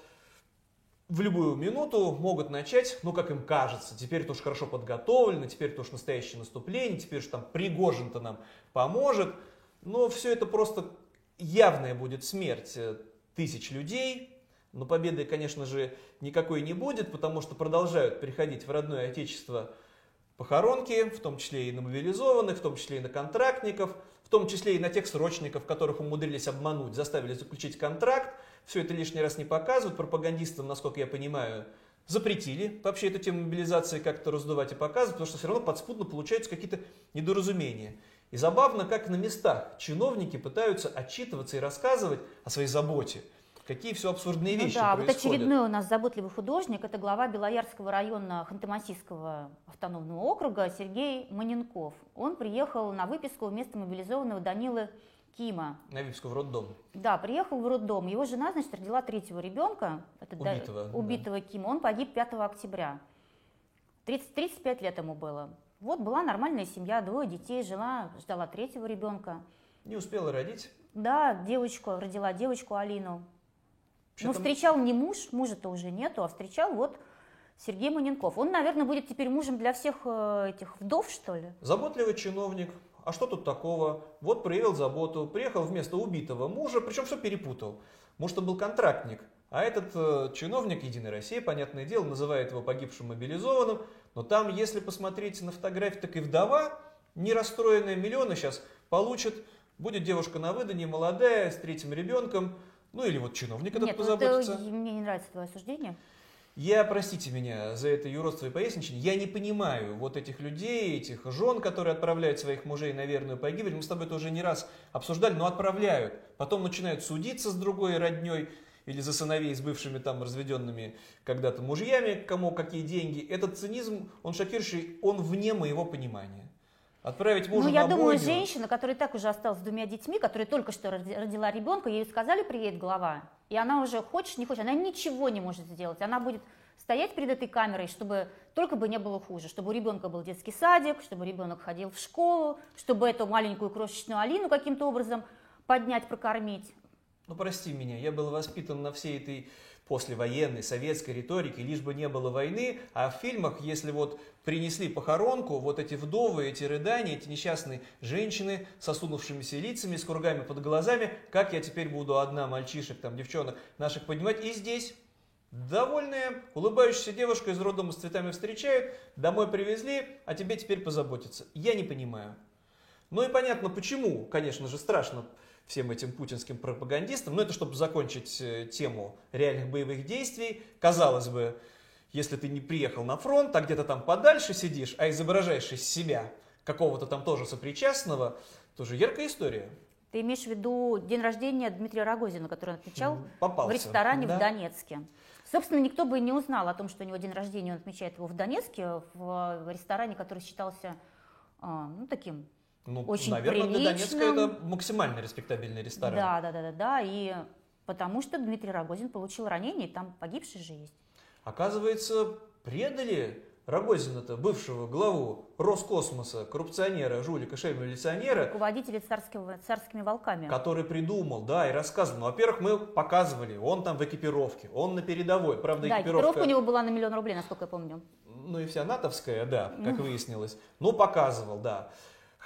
в любую минуту могут начать, ну, как им кажется, теперь уж хорошо подготовлено, теперь уж настоящее наступление, теперь уж там Пригожин-то нам поможет. Но все это просто явная будет смерть э, тысяч людей. Но победы, конечно же, никакой не будет, потому что продолжают приходить в родное отечество похоронки, в том числе и на мобилизованных, в том числе и на контрактников, в том числе и на тех срочников, которых умудрились обмануть, заставили заключить контракт. Все это лишний раз не показывают. Пропагандистам, насколько я понимаю, запретили вообще эту тему мобилизации как-то раздувать и показывать, потому что все равно подспудно получаются какие-то недоразумения. И забавно, как на местах чиновники пытаются отчитываться и рассказывать о своей заботе. Какие все абсурдные ну вещи да, происходят. вот очередной у нас заботливый художник, это глава Белоярского района Ханты-Мансийского автономного округа Сергей Маненков. Он приехал на выписку вместо мобилизованного Данилы Кима. На Випску в роддом. Да, приехал в роддом. Его жена, значит, родила третьего ребенка, это убитого, да, убитого да. Кима. Он погиб 5 октября. 30, 35 лет ему было. Вот была нормальная семья, двое детей, жила, ждала третьего ребенка. Не успела родить? Да, девочку, родила девочку Алину. Но ну, встречал не муж, мужа-то уже нету, а встречал вот Сергей Маненков. Он, наверное, будет теперь мужем для всех э, этих вдов, что ли? Заботливый чиновник. А что тут такого? Вот проявил заботу, приехал вместо убитого мужа, причем все перепутал. Может, он был контрактник, а этот э, чиновник Единой России, понятное дело, называет его погибшим мобилизованным. Но там, если посмотреть на фотографии, так и вдова, не расстроенная миллионы сейчас, получит. Будет девушка на выданье, молодая, с третьим ребенком. Ну или вот чиновник этот Нет, позаботится. Это, мне не нравится твое суждение. Я, простите меня за это юродство и поясничание, я не понимаю вот этих людей, этих жен, которые отправляют своих мужей на верную погибель. Мы с тобой это уже не раз обсуждали, но отправляют. Потом начинают судиться с другой родней или за сыновей с бывшими там разведенными когда-то мужьями, кому какие деньги. Этот цинизм, он шокирующий, он вне моего понимания. Отправить мужа Ну, я на думаю, бойню. женщина, которая так уже осталась с двумя детьми, которая только что родила ребенка, ей сказали, приедет глава, и она уже хочет, не хочет, она ничего не может сделать. Она будет стоять перед этой камерой, чтобы только бы не было хуже, чтобы у ребенка был детский садик, чтобы ребенок ходил в школу, чтобы эту маленькую крошечную Алину каким-то образом поднять, прокормить. Ну, прости меня, я был воспитан на всей этой послевоенной советской риторике, лишь бы не было войны, а в фильмах, если вот принесли похоронку, вот эти вдовы, эти рыдания, эти несчастные женщины с осунувшимися лицами, с кругами под глазами, как я теперь буду одна мальчишек, там, девчонок наших поднимать, и здесь Довольная, улыбающаяся девушка из роддома с цветами встречают, домой привезли, а тебе теперь позаботиться. Я не понимаю. Ну и понятно почему, конечно же, страшно всем этим путинским пропагандистам. Но это чтобы закончить э, тему реальных боевых действий. Казалось бы, если ты не приехал на фронт, а где-то там подальше сидишь, а изображаешь из себя какого-то там тоже сопричастного, тоже яркая история. Ты имеешь в виду день рождения Дмитрия Рогозина, который он отмечал Попался. в ресторане да. в Донецке. Собственно, никто бы не узнал о том, что у него день рождения, он отмечает его в Донецке, в ресторане, который считался а, ну, таким ну, очень наверное, приличным. для Донецка это максимально респектабельный ресторан. Да, да, да, да, да. И потому что Дмитрий Рогозин получил ранение, и там погибший же есть. Оказывается, предали Рогозина-то, бывшего главу Роскосмоса, коррупционера, жулика, шейма-милиционера. Руководителя царского, царскими волками. Который придумал, да, и рассказывал. Ну, во-первых, мы показывали, он там в экипировке, он на передовой. Правда, да, экипировка... экипировка у него была на миллион рублей, насколько я помню. Ну и вся натовская, да, как выяснилось. Ну, показывал, да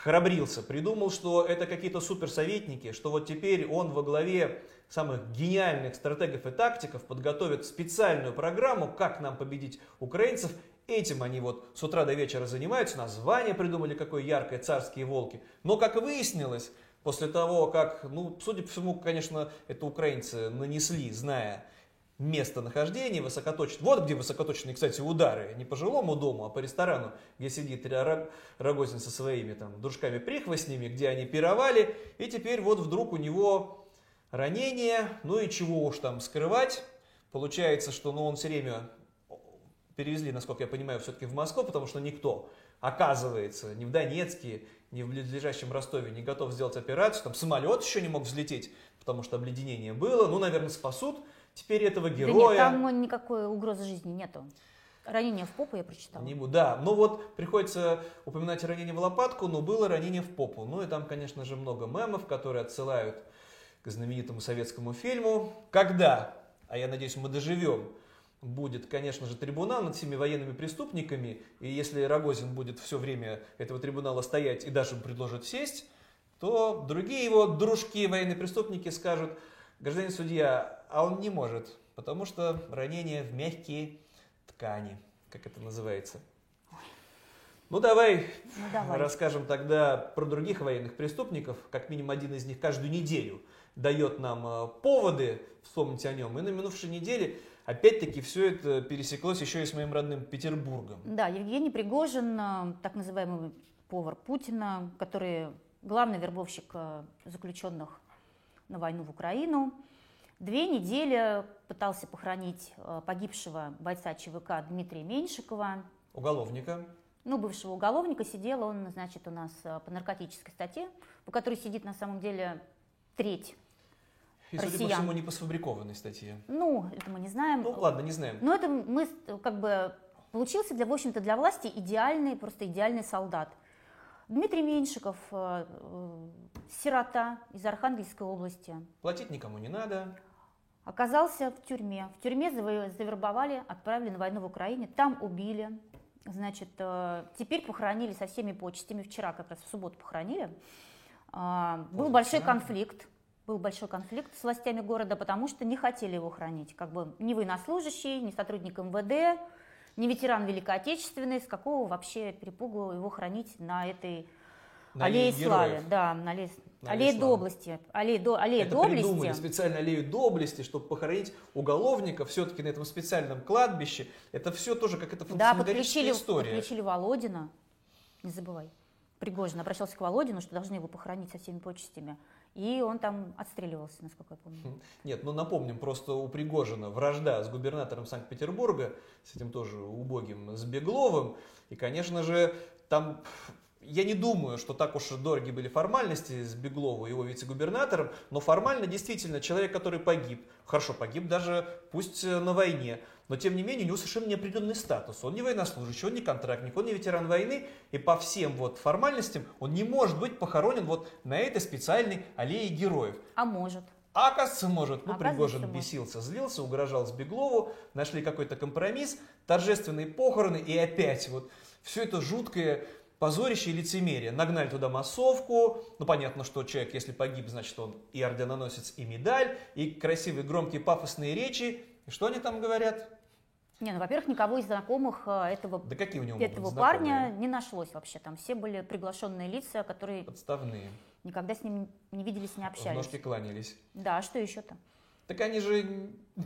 храбрился, придумал, что это какие-то суперсоветники, что вот теперь он во главе самых гениальных стратегов и тактиков подготовит специальную программу, как нам победить украинцев. Этим они вот с утра до вечера занимаются, название придумали какое яркое, царские волки. Но, как выяснилось, после того, как, ну, судя по всему, конечно, это украинцы нанесли, зная местонахождение высокоточных. Вот где высокоточные, кстати, удары. Не по жилому дому, а по ресторану, где сидит Рогозин со своими там дружками-прихвостнями, где они пировали. И теперь вот вдруг у него ранение, ну и чего уж там скрывать. Получается, что ну, он все время перевезли, насколько я понимаю, все-таки в Москву, потому что никто, оказывается, ни в Донецке, ни в близлежащем Ростове не готов сделать операцию. Там самолет еще не мог взлететь, потому что обледенение было. Ну, наверное, спасут теперь этого героя. Да нет, там никакой угрозы жизни нету. Ранение в попу я прочитала. Не, да, ну вот приходится упоминать ранение в лопатку, но было ранение в попу. Ну и там, конечно же, много мемов, которые отсылают к знаменитому советскому фильму. Когда, а я надеюсь, мы доживем, будет, конечно же, трибунал над всеми военными преступниками, и если Рогозин будет все время этого трибунала стоять и даже предложит сесть, то другие его дружки, военные преступники скажут, гражданин судья, а он не может, потому что ранение в мягкие ткани, как это называется. Ну давай, ну давай расскажем тогда про других военных преступников. Как минимум один из них каждую неделю дает нам э, поводы вспомнить о нем. И на минувшей неделе опять-таки все это пересеклось еще и с моим родным Петербургом. Да, Евгений Пригожин, э, так называемый повар Путина, который главный вербовщик э, заключенных на войну в Украину. Две недели пытался похоронить э, погибшего бойца ЧВК Дмитрия Меньшикова. Уголовника. Ну, бывшего уголовника сидел он, значит, у нас э, по наркотической статье, по которой сидит на самом деле треть и, россиян. судя по всему, не по сфабрикованной статье. Ну, это мы не знаем. Ну, ладно, не знаем. Но это мы как бы получился для, в общем-то, для власти идеальный, просто идеальный солдат. Дмитрий Меньшиков, э, э, сирота из Архангельской области. Платить никому не надо. Оказался в тюрьме. В тюрьме завербовали, отправили на войну в Украине, там убили. Значит, э, теперь похоронили со всеми почестями. Вчера, как раз в субботу похоронили. А, был большой конфликт. Был большой конфликт с властями города, потому что не хотели его хранить. Как бы ни военнослужащий, ни сотрудник МВД, не ветеран Великой Отечественной, с какого вообще перепугу его хранить на этой на аллее славы, да, на аллее, на аллее доблести, аллее, до, аллее Это доблести. придумали специально аллею доблести, чтобы похоронить уголовников все-таки на этом специальном кладбище. Это все тоже как это да, подключили, история. подключили Володина, не забывай. Пригожин обращался к Володину, что должны его похоронить со всеми почестями. И он там отстреливался, насколько я помню. Хм. Нет, ну напомним, просто у Пригожина вражда с губернатором Санкт-Петербурга, с этим тоже убогим, с Бегловым. И, конечно же, там я не думаю, что так уж дороги были формальности с Беглову, его вице-губернатором, но формально действительно человек, который погиб, хорошо, погиб даже пусть э, на войне, но тем не менее у него совершенно неопределенный статус. Он не военнослужащий, он не контрактник, он не ветеран войны, и по всем вот формальностям он не может быть похоронен вот на этой специальной аллее героев. А может. А оказывается, может. Ну, Пригожин бесился, злился, угрожал Сбеглову, нашли какой-то компромисс, торжественные похороны, и опять вот все это жуткое позорище и лицемерие. Нагнали туда массовку, ну понятно, что человек, если погиб, значит он и орденоносец, и медаль, и красивые, громкие, пафосные речи. И что они там говорят? Не, ну, во-первых, никого из знакомых э, этого, да какие у него этого парня не нашлось вообще. Там все были приглашенные лица, которые... Подставные. Никогда с ним не виделись, не общались. В ножки кланялись. Да, а что еще-то? Так они же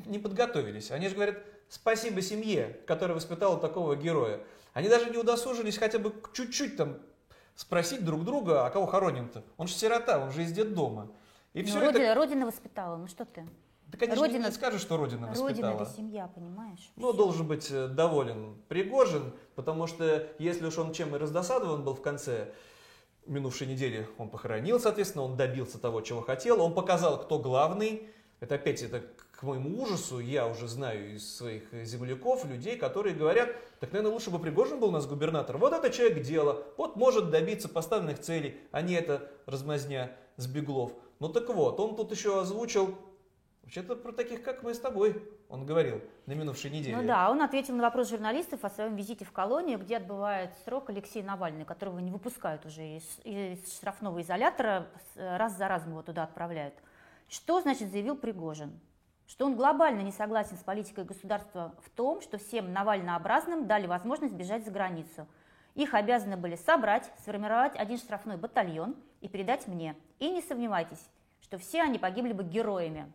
не подготовились. Они же говорят, спасибо семье, которая воспитала такого героя. Они даже не удосужились хотя бы чуть-чуть там спросить друг друга, а кого хороним-то? Он же сирота, он же из детдома. И ну, все родина, это... родина воспитала, ну что ты? Да, конечно, Родина, не скажешь, что Родина воспитала. Родина – это семья, понимаешь? Ну, должен быть э, доволен Пригожин, потому что если уж он чем и раздосадован был в конце минувшей недели, он похоронил, соответственно, он добился того, чего хотел, он показал, кто главный. Это опять, это к моему ужасу, я уже знаю из своих земляков, людей, которые говорят, так, наверное, лучше бы Пригожин был у нас губернатор. Вот это человек дело, вот может добиться поставленных целей, а не это размазня с беглов. Ну так вот, он тут еще озвучил Вообще-то про таких, как мы с тобой, он говорил на минувшей неделе. Ну да, он ответил на вопрос журналистов о своем визите в колонию, где отбывает срок Алексей Навальный, которого не выпускают уже из, из штрафного изолятора, раз за разом его туда отправляют. Что, значит, заявил Пригожин? Что он глобально не согласен с политикой государства в том, что всем навальнообразным дали возможность бежать за границу. Их обязаны были собрать, сформировать один штрафной батальон и передать мне. И не сомневайтесь, что все они погибли бы героями.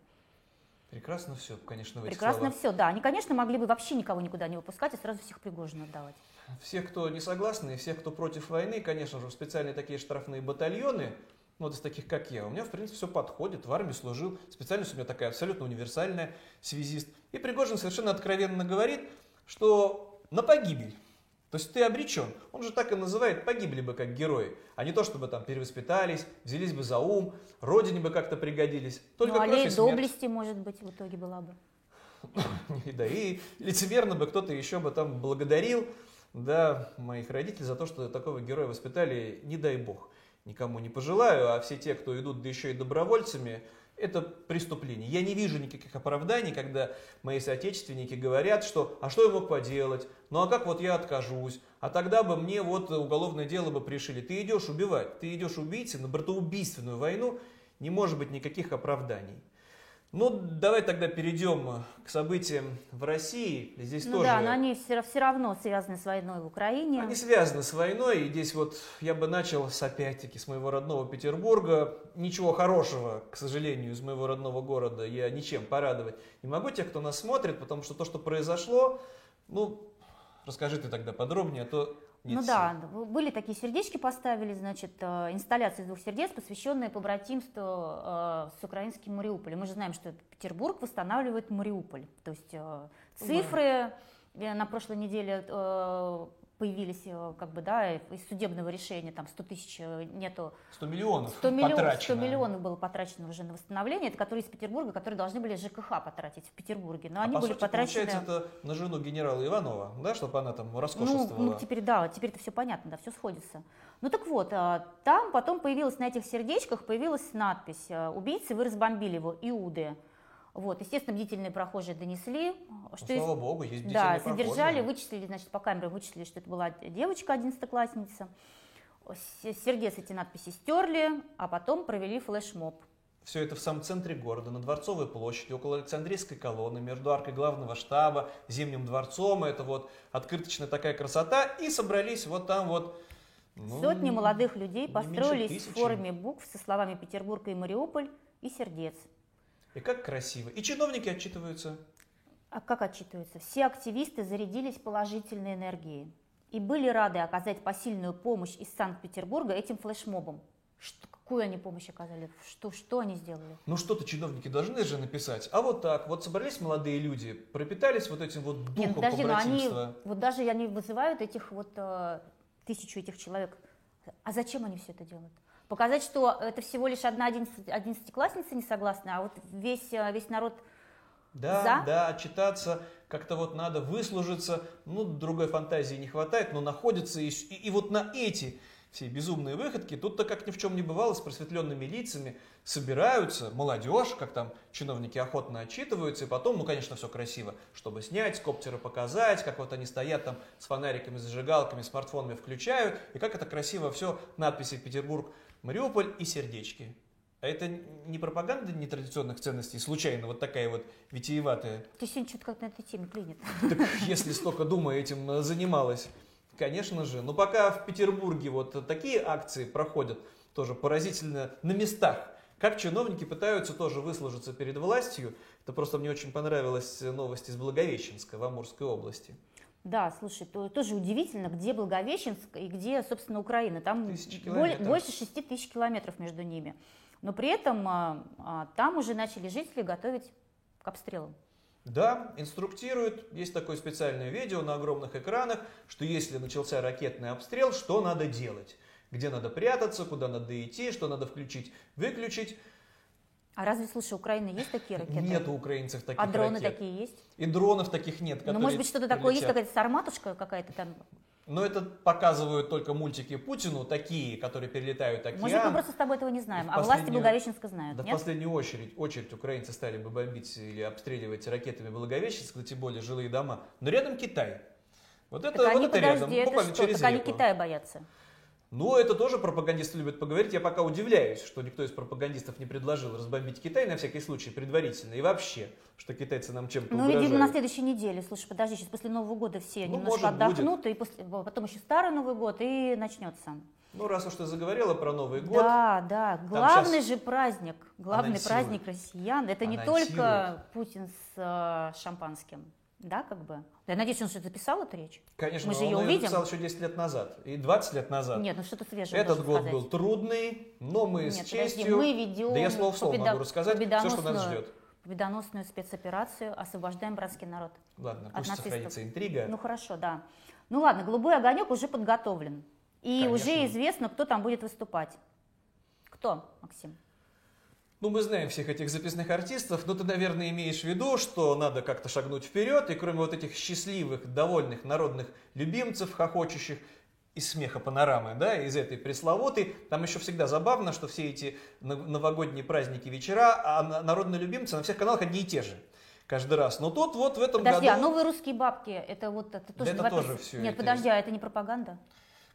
Прекрасно все, конечно, в этих Прекрасно словах. все, да. Они, конечно, могли бы вообще никого никуда не выпускать и сразу всех Пригожина отдавать. Все, кто не согласны, и всех, кто против войны, конечно же, специальные такие штрафные батальоны, ну, вот из таких, как я, у меня, в принципе, все подходит, в армии служил, специальность у меня такая абсолютно универсальная, связист. И Пригожин совершенно откровенно говорит, что на погибель то есть ты обречен. Он же так и называет, погибли бы как герои. А не то, чтобы там перевоспитались, взялись бы за ум, родине бы как-то пригодились. Только ну, аллея доблести, может быть, в итоге была бы. Да, и лицемерно бы кто-то еще бы там благодарил, да, моих родителей за то, что такого героя воспитали, не дай бог. Никому не пожелаю, а все те, кто идут, да еще и добровольцами, это преступление. Я не вижу никаких оправданий, когда мои соотечественники говорят, что «а что я мог поделать? Ну а как вот я откажусь? А тогда бы мне вот уголовное дело бы пришили». Ты идешь убивать, ты идешь убийцей на братоубийственную войну, не может быть никаких оправданий. Ну, давай тогда перейдем к событиям в России. Здесь ну тоже... да, но они все, все равно связаны с войной в Украине. Они связаны с войной, и здесь вот я бы начал с опять-таки с моего родного Петербурга. Ничего хорошего, к сожалению, из моего родного города я ничем порадовать не могу тех, кто нас смотрит, потому что то, что произошло, ну, Расскажи ты тогда подробнее, а то ну сил. да, были такие сердечки поставили, значит, э, инсталляции из двух сердец, посвященные побратимству э, с украинским Мариуполем. Мы же знаем, что Петербург восстанавливает Мариуполь. То есть э, цифры э, на прошлой неделе появились э, как бы, да, из судебного решения, там 100 тысяч э, нету. 100 миллионов 100 миллионов, 100 потрачено. миллионов было потрачено уже на восстановление, это которые из Петербурга, которые должны были ЖКХ потратить в Петербурге, но А они по были сути, потрачены... получается, это на жену генерала Иванова, да, чтобы она там Ну, роскошествовала. ну, теперь да, теперь это все понятно, да, все сходится. Ну так вот, а, там потом появилась на этих сердечках появилась надпись а, «Убийцы, вы разбомбили его, Иуды». Вот, естественно, бдительные прохожие донесли, что Ну, слава из- богу, есть да, прохожие. вычислили, значит, по камерам вычислили, что это была девочка, одиннадцатиклассница. С сердец эти надписи стерли, а потом провели флешмоб. Все это в самом центре города, на Дворцовой площади, около Александрийской колонны, между аркой главного штаба, Зимним дворцом. Это вот открыточная такая красота. И собрались вот там вот... ну, Сотни молодых людей построились в форме букв со словами «Петербург и Мариуполь» и «Сердец». И как красиво. И чиновники отчитываются. А как отчитываются? Все активисты зарядились положительной энергией и были рады оказать посильную помощь из Санкт-Петербурга этим флешмобам. Что, какую они помощь оказали? Что, что они сделали? Ну что-то чиновники должны же написать. А вот так, вот собрались молодые люди, пропитались вот этим вот духом Нет, подожди, но они, вот даже они вызывают этих вот э, тысячу этих человек. А зачем они все это делают? Показать, что это всего лишь одна одиннадцати- одиннадцатиклассница не согласна, а вот весь, э, весь народ Да, За? да, отчитаться, как-то вот надо выслужиться, ну, другой фантазии не хватает, но находится и, и- и вот на эти все безумные выходки, тут-то как ни в чем не бывало, с просветленными лицами. Собираются, молодежь, как там чиновники охотно отчитываются, и потом, ну, конечно, все красиво, чтобы снять, с коптера показать, как вот они стоят там с фонариками, зажигалками, смартфонами включают, и как это красиво все, надписи Петербург, Мариуполь и сердечки. А это не пропаганда нетрадиционных ценностей, случайно вот такая вот витиеватая. Ты сегодня что-то как на этой теме клинит. Так если столько Дума этим э, занималась, конечно же. Но пока в Петербурге вот такие акции проходят, тоже поразительно на местах, как чиновники пытаются тоже выслужиться перед властью. Это просто мне очень понравилась новость из Благовещенска в Амурской области. Да, слушай, то, тоже удивительно, где Благовещенск и где, собственно, Украина. Там более- больше 6 тысяч километров между ними. Но при этом а, а, там уже начали жители готовить к обстрелам. Да, инструктируют, есть такое специальное видео на огромных экранах, что если начался ракетный обстрел, что надо делать. Где надо прятаться, куда надо идти, что надо включить, выключить. А разве, слушай, у Украины есть такие ракеты? Нет у украинцев таких А дроны ракет. такие есть? И дронов таких нет, Ну, которые может быть, что-то такое есть, какая-то сарматушка какая-то там. Но это показывают только мультики Путину, такие, которые перелетают океан. Может мы просто с тобой этого не знаем, в а власти Благовещенска знают, Да в нет? последнюю очередь, очередь украинцы стали бы бомбить или обстреливать ракетами Благовещенск, тем более жилые дома. Но рядом Китай. Вот это, Так вот они, это рядом, подожди, это буквально что? через Так они реку. Китая боятся. Ну, это тоже пропагандисты любят поговорить. Я пока удивляюсь, что никто из пропагандистов не предложил разбомбить Китай на всякий случай предварительно. И вообще, что китайцы нам чем-то Ну, угрожают. видимо, на следующей неделе. Слушай, подожди, сейчас после Нового года все Ну, немножко может, будет. отдохнут, и после, потом еще Старый Новый год, и начнется. Ну, раз уж ты заговорила про Новый год, Да, да. Главный же праздник, главный анонсируют. праздник россиян, это не Анонсируют. только Путин с э, шампанским, да, как бы. Я надеюсь, он что-то записал эту речь? конечно, Мы же он ее увидим. написал еще 10 лет назад и 20 лет назад. Нет, ну что-то свежее Этот год сказать. был трудный, но мы с Нет, подожди, честью... мы ведем да я слово в слово победо- могу рассказать, все, что нас ждет. Победоносную спецоперацию «Освобождаем братский народ». Ладно, пусть нацистов. сохранится интрига. Ну хорошо, да. Ну ладно, «Голубой огонек» уже подготовлен. И Конечно. уже известно, кто там будет выступать. Кто, Максим? Ну, мы знаем всех этих записных артистов, но ты, наверное, имеешь в виду, что надо как-то шагнуть вперед, и кроме вот этих счастливых, довольных народных любимцев, хохочущих из смеха панорамы, да, из этой пресловутой, там еще всегда забавно, что все эти нов- новогодние праздники, вечера, а на- народные любимцы на всех каналах одни и те же каждый раз. Но тут вот в этом Подожди, году... а новые русские бабки, это вот это тоже... это тоже всё Нет, это подожди, а это не пропаганда?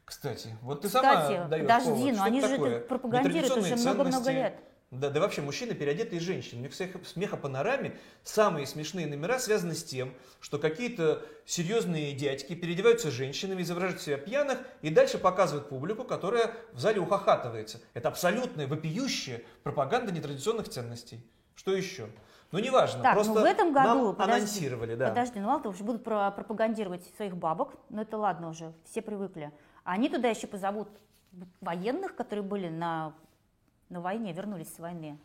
Кстати, вот ты Кстати, сама даешь подожди, повод. но Что они же пропагандируют уже много-много лет. Да, да вообще мужчины, переодетые женщины. У них всех смеха панораме самые смешные номера связаны с тем, что какие-то серьезные дядьки переодеваются женщинами, изображают себя пьяных и дальше показывают публику, которая в зале ухахатывается. Это абсолютная, вопиющая пропаганда нетрадиционных ценностей. Что еще? Ну, неважно, так, просто ну, в этом году, нам подожди, анонсировали, да. Подожди, ну ладно, уже будут пропагандировать своих бабок, но это ладно уже, все привыкли. Они туда еще позовут военных, которые были на, на войне, вернулись с войны,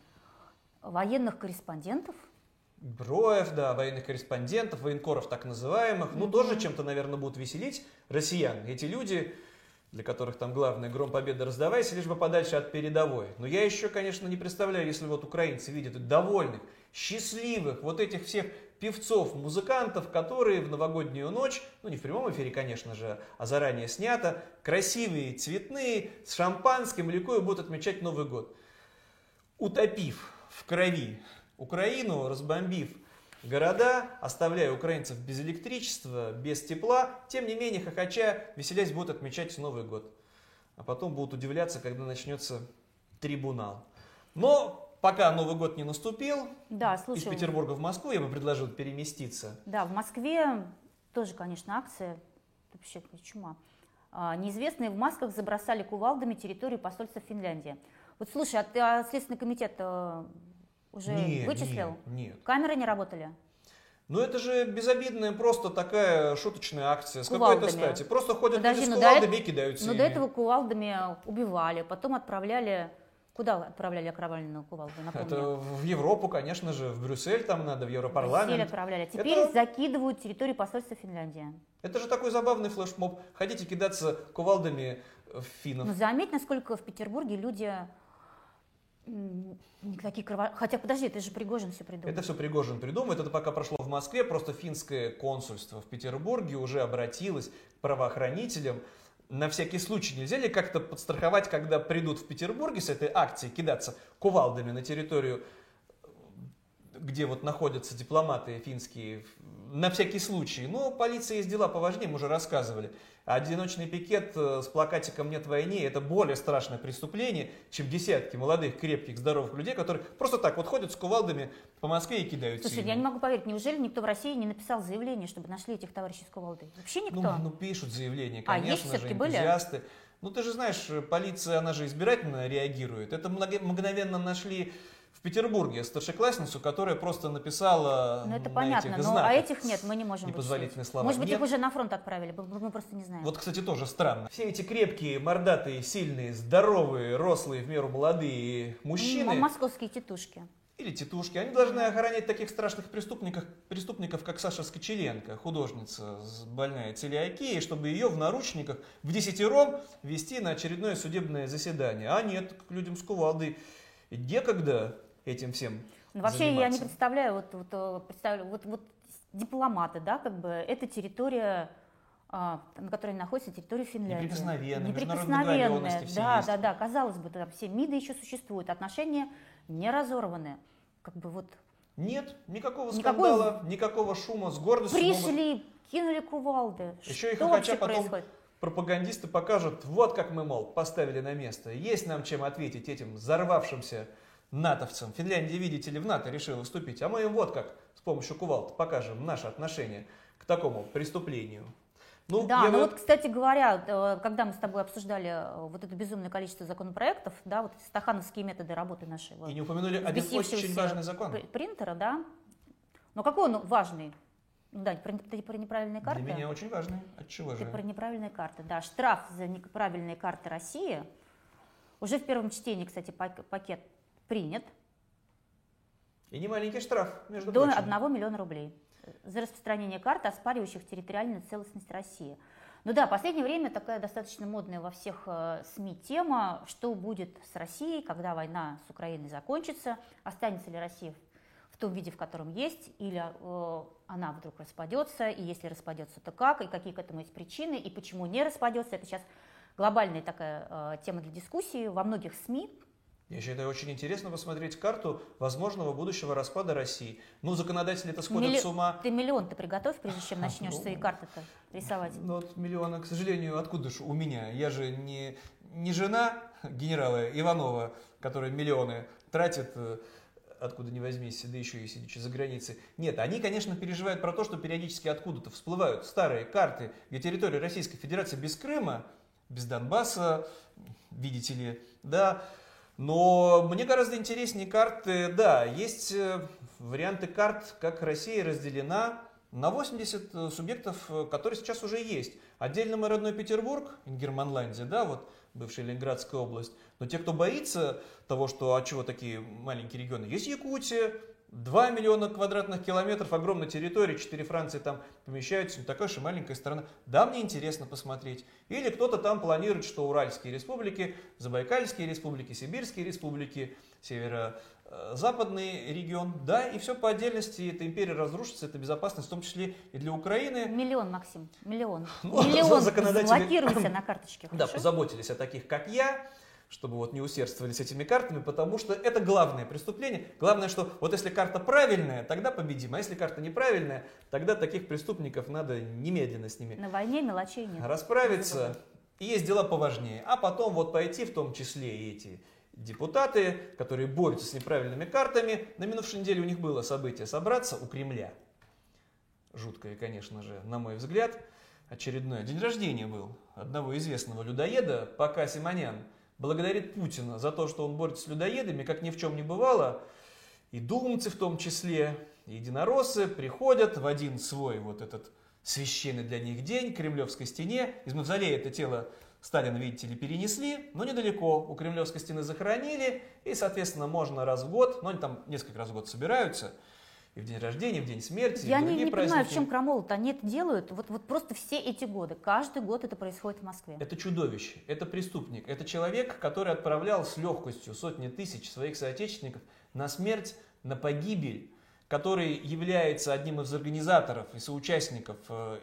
военных корреспондентов. Броев, да, военных корреспондентов, военкоров так называемых, ну, тоже чем-то, наверное, будут веселить россиян. Эти люди, для которых там главное гром победы раздавайся, лишь бы подальше от передовой. Но я еще, конечно, не представляю, если вот украинцы видят довольных, счастливых, вот этих всех певцов, музыкантов, которые в новогоднюю ночь, ну не в прямом эфире, конечно же, а заранее снято, красивые, цветные, с шампанским, ликуя будут отмечать Новый год. Утопив в крови Украину, разбомбив города, оставляя украинцев без электричества, без тепла, тем не менее, хохоча, веселясь, будут отмечать Новый год. А потом будут удивляться, когда начнется трибунал. Но пока Новый год не наступил, да, слушай, из Петербурга в Москву я бы предложил переместиться. Да, в Москве тоже, конечно, акция, вообще чума. А, неизвестные в масках забросали кувалдами территорию посольства Финляндии. Вот слушай, а, ты, а Следственный комитет э, уже нет, вычислил? Нет, нет. Камеры не работали? Ну это же безобидная просто такая шуточная акция. С какой-то стати. Просто ходят Подожди, люди с ну кувалдами до, и кидаются ими. до этого кувалдами убивали, потом отправляли Куда отправляли окровавленную кувалду? Напомню. Это в Европу, конечно же, в Брюссель там надо, в Европарламент. В Брюссель отправляли. Теперь это... закидывают территорию посольства Финляндии. Это же такой забавный флешмоб. Хотите кидаться кувалдами в финнов. Ну заметь, насколько в Петербурге люди Никакие крово... Хотя, подожди, это же Пригожин все придумал. Это все Пригожин придумал. Это пока прошло в Москве. Просто финское консульство в Петербурге уже обратилось к правоохранителям на всякий случай нельзя ли как-то подстраховать, когда придут в Петербурге с этой акцией кидаться кувалдами на территорию, где вот находятся дипломаты финские, на всякий случай. Но полиция есть дела поважнее, мы уже рассказывали. Одиночный пикет э, с плакатиком «Нет войны» – это более страшное преступление, чем десятки молодых, крепких, здоровых людей, которые просто так вот ходят с кувалдами по Москве и кидают Слушай, ими. я не могу поверить, неужели никто в России не написал заявление, чтобы нашли этих товарищей с кувалдой? Вообще никто? Ну, ну пишут заявления, а, конечно есть же, энтузиасты. Были? Ну, ты же знаешь, полиция, она же избирательно реагирует. Это мгновенно нашли в Петербурге старшеклассницу, которая просто написала Ну это на понятно, этих но знаках а этих нет, мы не можем непозволительные слова. Может быть, нет. их уже на фронт отправили, мы просто не знаем. Вот, кстати, тоже странно. Все эти крепкие, мордатые, сильные, здоровые, рослые, в меру молодые мужчины... М- московские тетушки. Или тетушки. Они должны охранять таких страшных преступников, преступников как Саша Скочеленко, художница больная целиакией, чтобы ее в наручниках в десятером вести на очередное судебное заседание. А нет, к людям с кувалдой некогда этим всем ну, Вообще заниматься. я не представляю, вот, вот, представляю, вот, вот дипломаты, да, как бы, это территория а, на которой находится территория Финляндии. Неприкосновенная, Неприкосновенная, да, да, да, казалось бы, там все МИДы еще существуют, отношения не разорваны. Как бы вот... Нет, никакого скандала, Никакой... никакого шума, с гордостью Пришли, могут... кинули кувалды. Еще Что и хохоча потом происходит? пропагандисты покажут, вот как мы, мол, поставили на место. Есть нам чем ответить этим взорвавшимся натовцам. Финляндия, видите ли, в НАТО решила вступить, а мы им вот как с помощью кувалд покажем наше отношение к такому преступлению. Ну, да, ну вот, кстати говоря, э, когда мы с тобой обсуждали э, вот это безумное количество законопроектов, да, вот стахановские методы работы нашей. И не упомянули один очень важный закон. Принтера, да. Но какой он важный? Ну да, про, про неправильные карты. Для меня очень важный. От чего же? Про неправильные карты, да. Штраф за неправильные карты России. Уже в первом чтении, кстати, пакет принят. И не маленький штраф, между До прочим. 1 миллиона рублей за распространение карт, оспаривающих территориальную целостность России. Ну да, в последнее время такая достаточно модная во всех э, СМИ тема, что будет с Россией, когда война с Украиной закончится, останется ли Россия в том виде, в котором есть, или э, она вдруг распадется, и если распадется, то как, и какие к этому есть причины, и почему не распадется. Это сейчас глобальная такая э, тема для дискуссии во многих СМИ, я считаю, очень интересно посмотреть карту возможного будущего распада России. Ну, законодатели это сходят Милли... с ума. Ты миллион ты приготовь, прежде чем начнешь ну, свои карты-то рисовать. Ну, вот миллиона, к сожалению, откуда же у меня? Я же не, не жена генерала Иванова, которая миллионы тратит э, откуда ни возьмись, да еще и сидячи за границей. Нет, они, конечно, переживают про то, что периодически откуда-то всплывают старые карты, где территория Российской Федерации без Крыма, без Донбасса, видите ли, да, Но мне гораздо интереснее карты, да, есть э, варианты карт, как Россия разделена на 80 э, субъектов, э, которые сейчас уже есть. Отдельно мой родной Петербург, Германландия, да, вот бывшая Ленинградская область. Но те, кто боится того, что а чего такие маленькие регионы, есть Якутия, 2 миллиона квадратных километров, огромной территории, 4 Франции там помещаются, не такая уж и маленькая страна. Да, мне интересно посмотреть. Или кто-то там планирует, что Уральские республики, Забайкальские республики, Сибирские республики, северо-западный регион. Да, и все по отдельности, эта империя разрушится, это безопасность, в том числе и для Украины. Миллион, Максим, миллион. Ну, миллион, законодатели... заблокируйся на карточке. Да, позаботились о таких, как я чтобы вот не усердствовали с этими картами, потому что это главное преступление. Главное, что вот если карта правильная, тогда победим, а если карта неправильная, тогда таких преступников надо немедленно с ними На войне мелочей нет. расправиться. И есть дела поважнее. А потом вот пойти в том числе и эти депутаты, которые борются с неправильными картами. На минувшей неделе у них было событие собраться у Кремля. Жуткое, конечно же, на мой взгляд. Очередной день рождения был одного известного людоеда, Пока Симонян – благодарит Путина за то, что он борется с людоедами, как ни в чем не бывало. И думцы в том числе, и единороссы приходят в один свой вот этот священный для них день Кремлевской стене. Из мавзолея это тело Сталина, видите ли, перенесли, но недалеко у Кремлевской стены захоронили, и, соответственно, можно раз в год, но они там несколько раз в год собираются – и в день рождения, и в день смерти, Я и в не, не праздники. понимаю, в чем крамол-то. Они это делают вот, вот просто все эти годы. Каждый год это происходит в Москве. Это чудовище, это преступник. Это человек, который отправлял с легкостью сотни тысяч своих соотечественников на смерть, на погибель, который является одним из организаторов и соучастников э,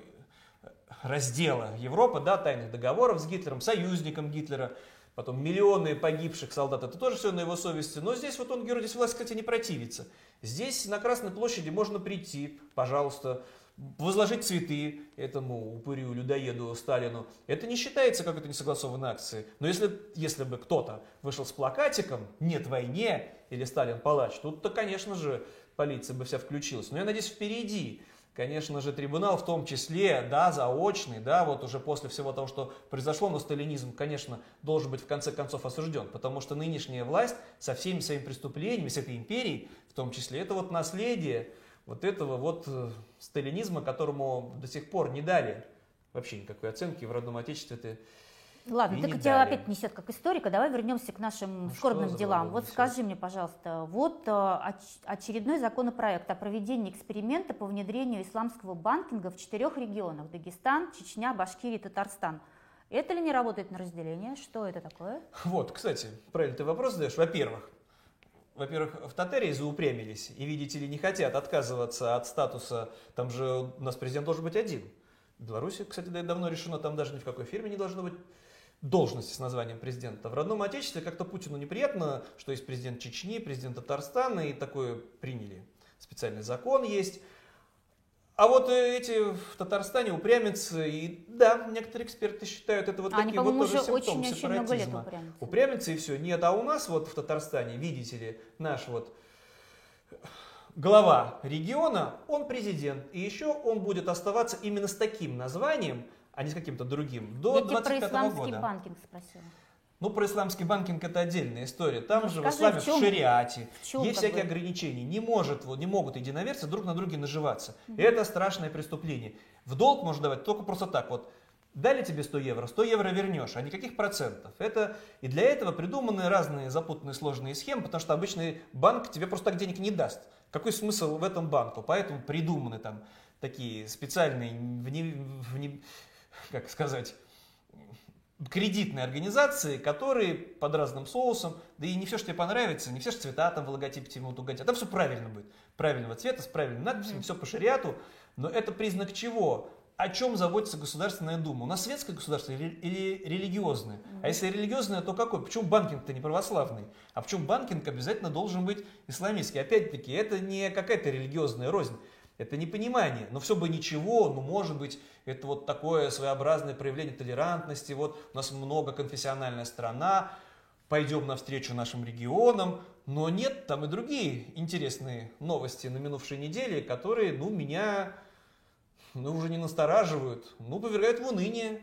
раздела Европы, да, тайных договоров с Гитлером, союзником Гитлера, потом миллионы погибших солдат, это тоже все на его совести. Но здесь вот он, здесь власть, кстати, не противится. Здесь на Красной площади можно прийти, пожалуйста, возложить цветы этому упырю, людоеду Сталину. Это не считается как это несогласованной акцией. Но если, если бы кто-то вышел с плакатиком «Нет войне» или «Сталин палач», тут-то, конечно же, полиция бы вся включилась. Но я надеюсь, впереди конечно же, трибунал в том числе, да, заочный, да, вот уже после всего того, что произошло, но сталинизм, конечно, должен быть в конце концов осужден, потому что нынешняя власть со всеми своими преступлениями, с этой империей, в том числе, это вот наследие вот этого вот э, сталинизма, которому до сих пор не дали вообще никакой оценки в родном отечестве. Это Ладно, так тебя опять несет как историка. Давай вернемся к нашим ну, скорбным делам. Вот несет? скажи мне, пожалуйста, вот э, очередной законопроект о проведении эксперимента по внедрению исламского банкинга в четырех регионах. Дагестан, Чечня, Башкирия, Татарстан. Это ли не работает на разделение? Что это такое? Вот, кстати, правильно ты вопрос задаешь. Во-первых, во-первых, в Татарии заупрямились и, видите ли, не хотят отказываться от статуса, там же у нас президент должен быть один. В Беларуси, кстати, давно решено, там даже ни в какой фирме не должно быть должности с названием президента. В родном отечестве как-то Путину неприятно, что есть президент Чечни, президент Татарстана, и такое приняли. Специальный закон есть. А вот э, эти в Татарстане упрямятся, и да, некоторые эксперты считают это вот а такие вот тоже симптомы очень, очень сепаратизма. Лет упрямятся. и все. Нет, а у нас вот в Татарстане, видите ли, наш вот глава региона, он президент. И еще он будет оставаться именно с таким названием, а не с каким-то другим, до 25 -го года. банкинг спросила. Ну, про исламский банкинг это отдельная история. Там ну, же скажи, в исламе, в, чем, в шариате, в чем, есть всякие бы? ограничения. Не, может, не могут единоверцы друг на друге наживаться. Угу. Это страшное преступление. В долг можно давать только просто так. Вот дали тебе 100 евро, 100 евро вернешь, а никаких процентов. Это, и для этого придуманы разные запутанные сложные схемы, потому что обычный банк тебе просто так денег не даст. Какой смысл в этом банку? Поэтому придуманы там такие специальные, вне, вне, как сказать, кредитные организации, которые под разным соусом, да и не все, что тебе понравится, не все, что цвета там в логотипе тебе будут угодить, а там все правильно будет. Правильного цвета, с правильными надписями, все по шариату. Но это признак чего? О чем заботится Государственная Дума? У нас светское государство или, или религиозное? А если религиозное, то какой? Почему банкинг-то не православный? А почему банкинг обязательно должен быть исламистский? Опять-таки, это не какая-то религиозная рознь. Это непонимание. Но все бы ничего, ну может быть, это вот такое своеобразное проявление толерантности. Вот у нас многоконфессиональная страна, пойдем навстречу нашим регионам. Но нет, там и другие интересные новости на минувшей неделе, которые, ну, меня ну, уже не настораживают, ну, повергают в уныние.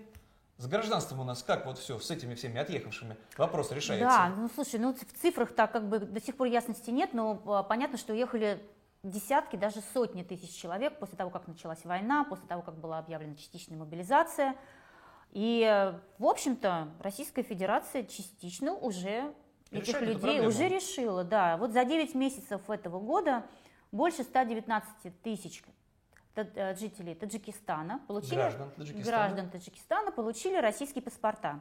С гражданством у нас как вот все с этими всеми отъехавшими вопрос решается? Да, ну слушай, ну в цифрах так как бы до сих пор ясности нет, но а, понятно, что уехали десятки, даже сотни тысяч человек после того, как началась война, после того, как была объявлена частичная мобилизация. И, в общем-то, Российская Федерация частично уже этих Решает людей уже решила. Да, вот за 9 месяцев этого года больше 119 тысяч э, жителей Таджикистана получили, Граждан Таджикистана. граждан Таджикистана получили российские паспорта.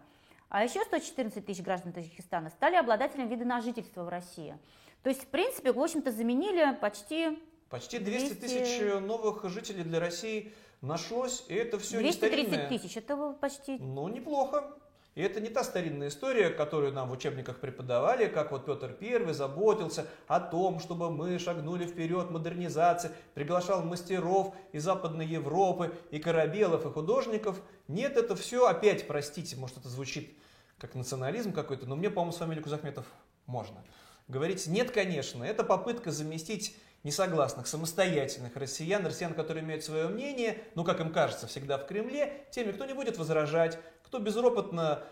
А еще 114 тысяч граждан Таджикистана стали обладателем вида на жительство в России. То есть, в принципе, в общем-то, заменили почти Почти 200 200 тысяч новых жителей для России нашлось, и это все не 230 старинное. тысяч. Это почти... Ну, неплохо. И это не та старинная история, которую нам в учебниках преподавали, как вот Петр I заботился о том, чтобы мы шагнули вперед модернизации, приглашал мастеров из Западной Европы, и корабелов, и художников. Нет, это все опять, простите, может это звучит как национализм какой-то, но мне, по-моему, с фамилией Кузахметов можно. Говорить нет, конечно, это попытка заместить несогласных, самостоятельных россиян, россиян, которые имеют свое мнение, ну, как им кажется, всегда в Кремле, теми, кто не будет возражать, кто безропотно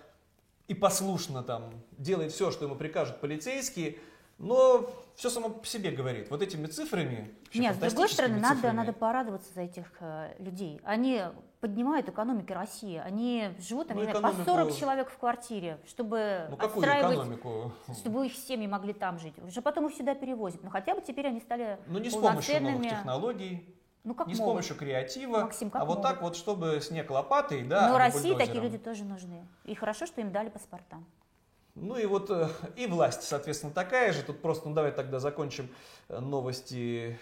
и послушно там делает все, что ему прикажут полицейские, но все само по себе говорит. Вот этими цифрами, Нет, с другой стороны, надо, цифрами, надо порадоваться за этих э, людей. Они поднимают экономики России. Они живут, там, Ну, знаю, по экономику- 40 человек в квартире, чтобы ну, какую отстраивать, экономику? чтобы их семьи могли там жить. Уже потом их сюда перевозят. Но хотя бы теперь они стали Ну, не с помощью новых технологий, Ну, как не с могут. помощью креатива, Максим, как а вот могут. так вот, чтобы снег лопатой, да, Но а России такие люди тоже нужны. И хорошо, что им дали паспорта. Ну и вот э, и власть, соответственно, такая же. Тут просто, ну давай тогда закончим э, новости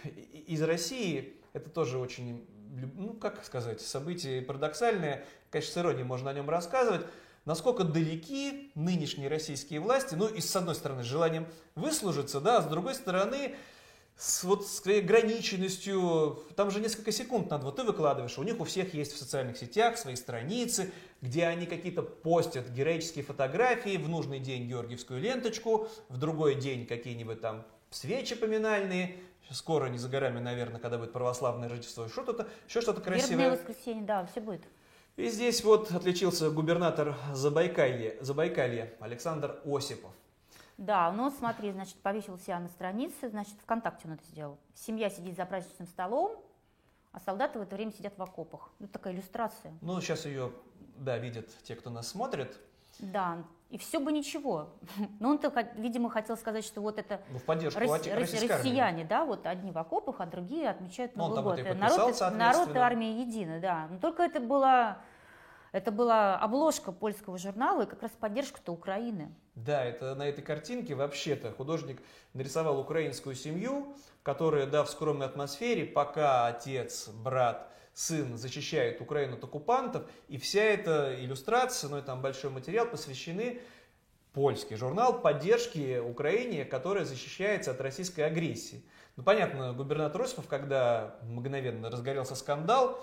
из России. Это тоже очень, ну как сказать, событие парадоксальное. Конечно, с иронией можно о нем рассказывать. Насколько далеки нынешние российские власти, ну и с одной стороны желанием выслужиться, да, а с другой стороны с вот с ограниченностью, там же несколько секунд надо, вот ты выкладываешь, у них у всех есть в социальных сетях свои страницы, где они какие-то постят героические фотографии, в нужный день георгиевскую ленточку, в другой день какие-нибудь там свечи поминальные, скоро не за горами, наверное, когда будет православное Рождество, что-то, еще что-то Вербное красивое. воскресенье, да, все будет. И здесь вот отличился губернатор Забайкалья, Забайкалья Александр Осипов. Да, ну вот смотри, значит, повесил себя на странице, значит, ВКонтакте он это сделал. Семья сидит за праздничным столом, а солдаты в это время сидят в окопах. Ну, такая иллюстрация. Ну, сейчас ее, да, видят те, кто нас смотрит. Да, и все бы ничего. Но он-то, видимо, хотел сказать, что вот это Ну, в поддержку рос- лати- рос- российской армии. россияне, да, вот одни в окопах, а другие отмечают Ну, Новый там год. народ, народ и армия едины, да. Но только это была, это была обложка польского журнала и как раз поддержка-то Украины. Да, это на этой картинке вообще-то художник нарисовал украинскую семью, которая, да, в скромной атмосфере, пока отец, брат, сын защищают Украину от оккупантов, и вся эта иллюстрация, ну и там большой материал посвящены польский журнал поддержки Украине, которая защищается от российской агрессии. Ну, понятно, губернатор Осипов, когда мгновенно разгорелся скандал,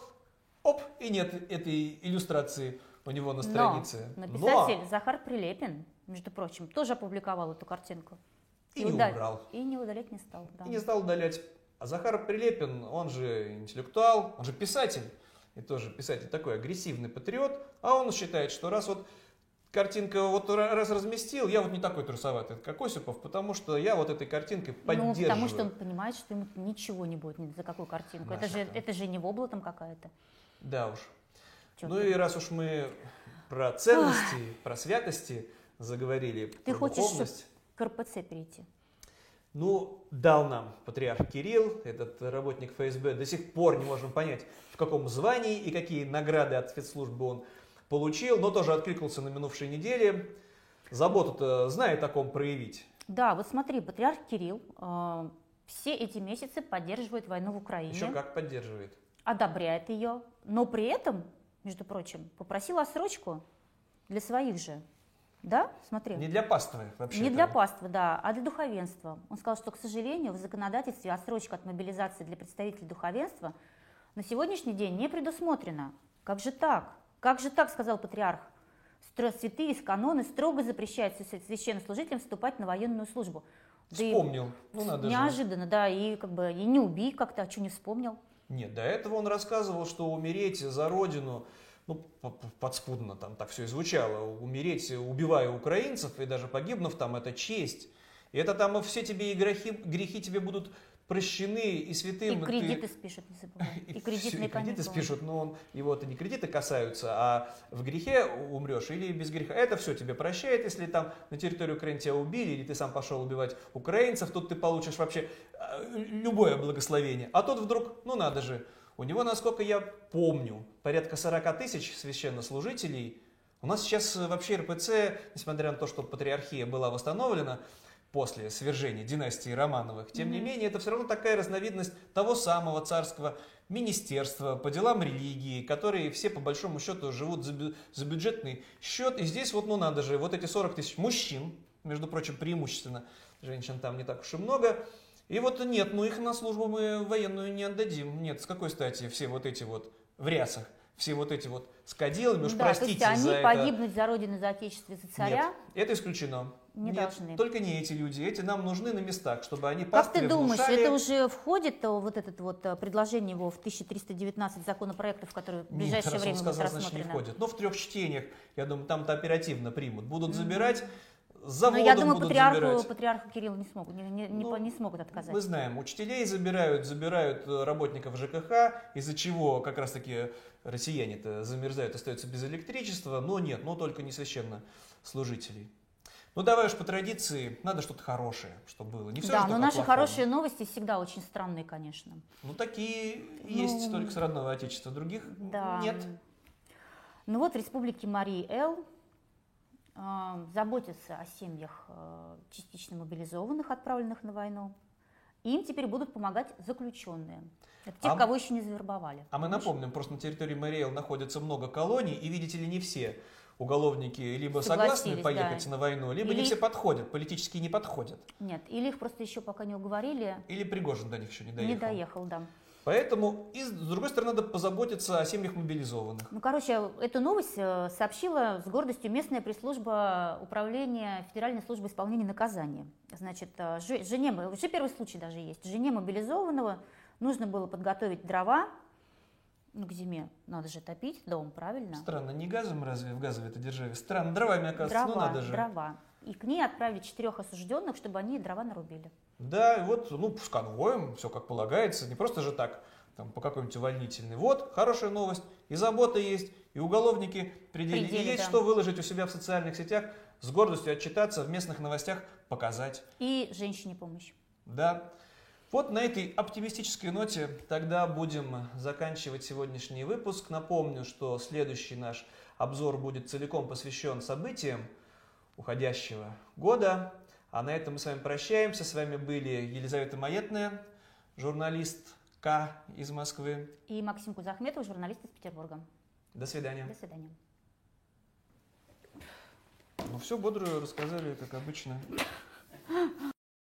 оп, и нет этой иллюстрации у него на странице. Но написатель Захар Прилепин, между прочим, тоже опубликовал эту картинку. И не удал- убрал. И не удалять не стал. да. И не стал удалять. А Захар Прилепин, он же интеллектуал, он же писатель, и тоже писатель такой агрессивный патриот, а он считает, что раз вот картинка вот ра- раз разместил, я вот не такой трусоватый, как Осипов, потому что я вот этой картинкой Ну, поддерживаю. потому что он понимает, что ему ничего не будет ни за какую картинку. Это же, Наша-то. это же не вобла там какая-то. Да уж. Ну и раз уж мы про ценности, про святости заговорили, Ты про хочешь духовность, к РПЦ перейти? Ну, дал нам патриарх Кирилл, этот работник ФСБ, до сих пор не можем понять, в каком звании и какие награды от спецслужбы он получил, но тоже откликнулся на минувшей неделе. Заботу-то знает о ком проявить. Да, вот смотри, патриарх Кирилл э, все эти месяцы поддерживает войну в Украине, Еще как поддерживает. одобряет ее, но при этом, между прочим, попросил отсрочку для своих же. Да, смотри. Не для паствы вообще. Не для паствы, да, а для духовенства. Он сказал, что, к сожалению, в законодательстве отсрочка от мобилизации для представителей духовенства на сегодняшний день не предусмотрена. Как же так? Как же так, сказал патриарх? Святые каноны строго запрещают свя- священнослужителям вступать на военную службу. Да и Вспомнил. Ну, надо же. неожиданно, да, и как бы и не убий как-то, а что не вспомнил? Нет, до этого он рассказывал, что умереть за родину ну, подспудно там так все и звучало, умереть, убивая украинцев и даже погибнув там, это честь. И это там все тебе и грехи, грехи тебе будут прощены, и святым... И кредиты ты... спишут, не забывай. И кредитные и кредиты спишут, но он, его это не кредиты касаются, а в грехе умрешь или без греха. Это все тебе прощает, если там на территории Украины тебя убили, или ты сам пошел убивать украинцев, тут ты получишь вообще э, любое благословение. А тут вдруг, ну надо же, у него, насколько я помню, порядка 40 тысяч священнослужителей. У нас сейчас вообще РПЦ, несмотря на то, что патриархия была восстановлена, после свержения династии Романовых. Тем mm-hmm. не менее, это все равно такая разновидность того самого царского министерства по делам религии, которые все по большому счету живут за, бю- за бюджетный счет. И здесь вот, ну надо же, вот эти 40 тысяч мужчин, между прочим, преимущественно, женщин там не так уж и много, и вот нет, ну их на службу мы военную не отдадим. Нет, с какой стати все вот эти вот в рясах, все вот эти вот с кадилами, уж да, простите то есть они за погибнуть это... за Родину, за Отечество, за царя? Нет, это исключено. Не Нет, должны. только не эти люди. Эти нам нужны на местах, чтобы они Как ты думаешь, внушали... это уже входит, вот это вот э, предложение его в 1319 законопроектов, которые в ближайшее Нет, время сказал, будут рассмотрены? Значит, не входит. Но в трех чтениях, я думаю, там-то оперативно примут. Будут забирать заводом Но я думаю, будут патриарху, забирать. патриарху Кириллу не смогут, не, не, ну, не смогут отказать. Мы знаем, учителей забирают, забирают э, работников ЖКХ, из-за чего как раз-таки россияне-то замерзают, остаются без электричества, но нет, но только не священнослужителей. Ну давай уж по традиции, надо что-то хорошее, чтобы было. Не все да, но наши плохое. хорошие новости всегда очень странные, конечно. Ну такие ну, есть только с родного отечества, других да. нет. Ну вот в республике Марии Эл э, заботятся о семьях э, частично мобилизованных, отправленных на войну. Им теперь будут помогать заключенные. Это тех, а, кого еще не завербовали. А мы напомним, просто на территории Мариэл находится много колоний, и видите ли, не все уголовники либо согласны поехать да. на войну, либо или не все подходят, политически не подходят. Нет, или их просто еще пока не уговорили. Или Пригожин до них еще не доехал. Не доехал, да. Поэтому, и, с другой стороны, надо позаботиться о семьях мобилизованных. Ну, короче, эту новость э, сообщила с гордостью местная пресс-служба управления Федеральной службы исполнения наказания. Значит, э, жене, уже первый случай даже есть, жене мобилизованного нужно было подготовить дрова, ну, к зиме надо же топить дом, правильно? Странно, не газом разве в газовой это державе? Странно, дровами, оказывается, дрова, ну надо же. дрова. И к ней отправили четырех осужденных, чтобы они дрова нарубили. Да, и вот, ну, с конвоем, все как полагается, не просто же так, там, по какой-нибудь увольнительной. Вот, хорошая новость, и забота есть, и уголовники пределе, пределе и есть да. что выложить у себя в социальных сетях, с гордостью отчитаться, в местных новостях показать. И женщине помощь. Да. Вот на этой оптимистической ноте тогда будем заканчивать сегодняшний выпуск. Напомню, что следующий наш обзор будет целиком посвящен событиям уходящего года. А на этом мы с вами прощаемся. С вами были Елизавета Маетная, журналист К из Москвы. И Максим Кузахметов, журналист из Петербурга. До свидания. До свидания. Ну все бодро рассказали, как обычно.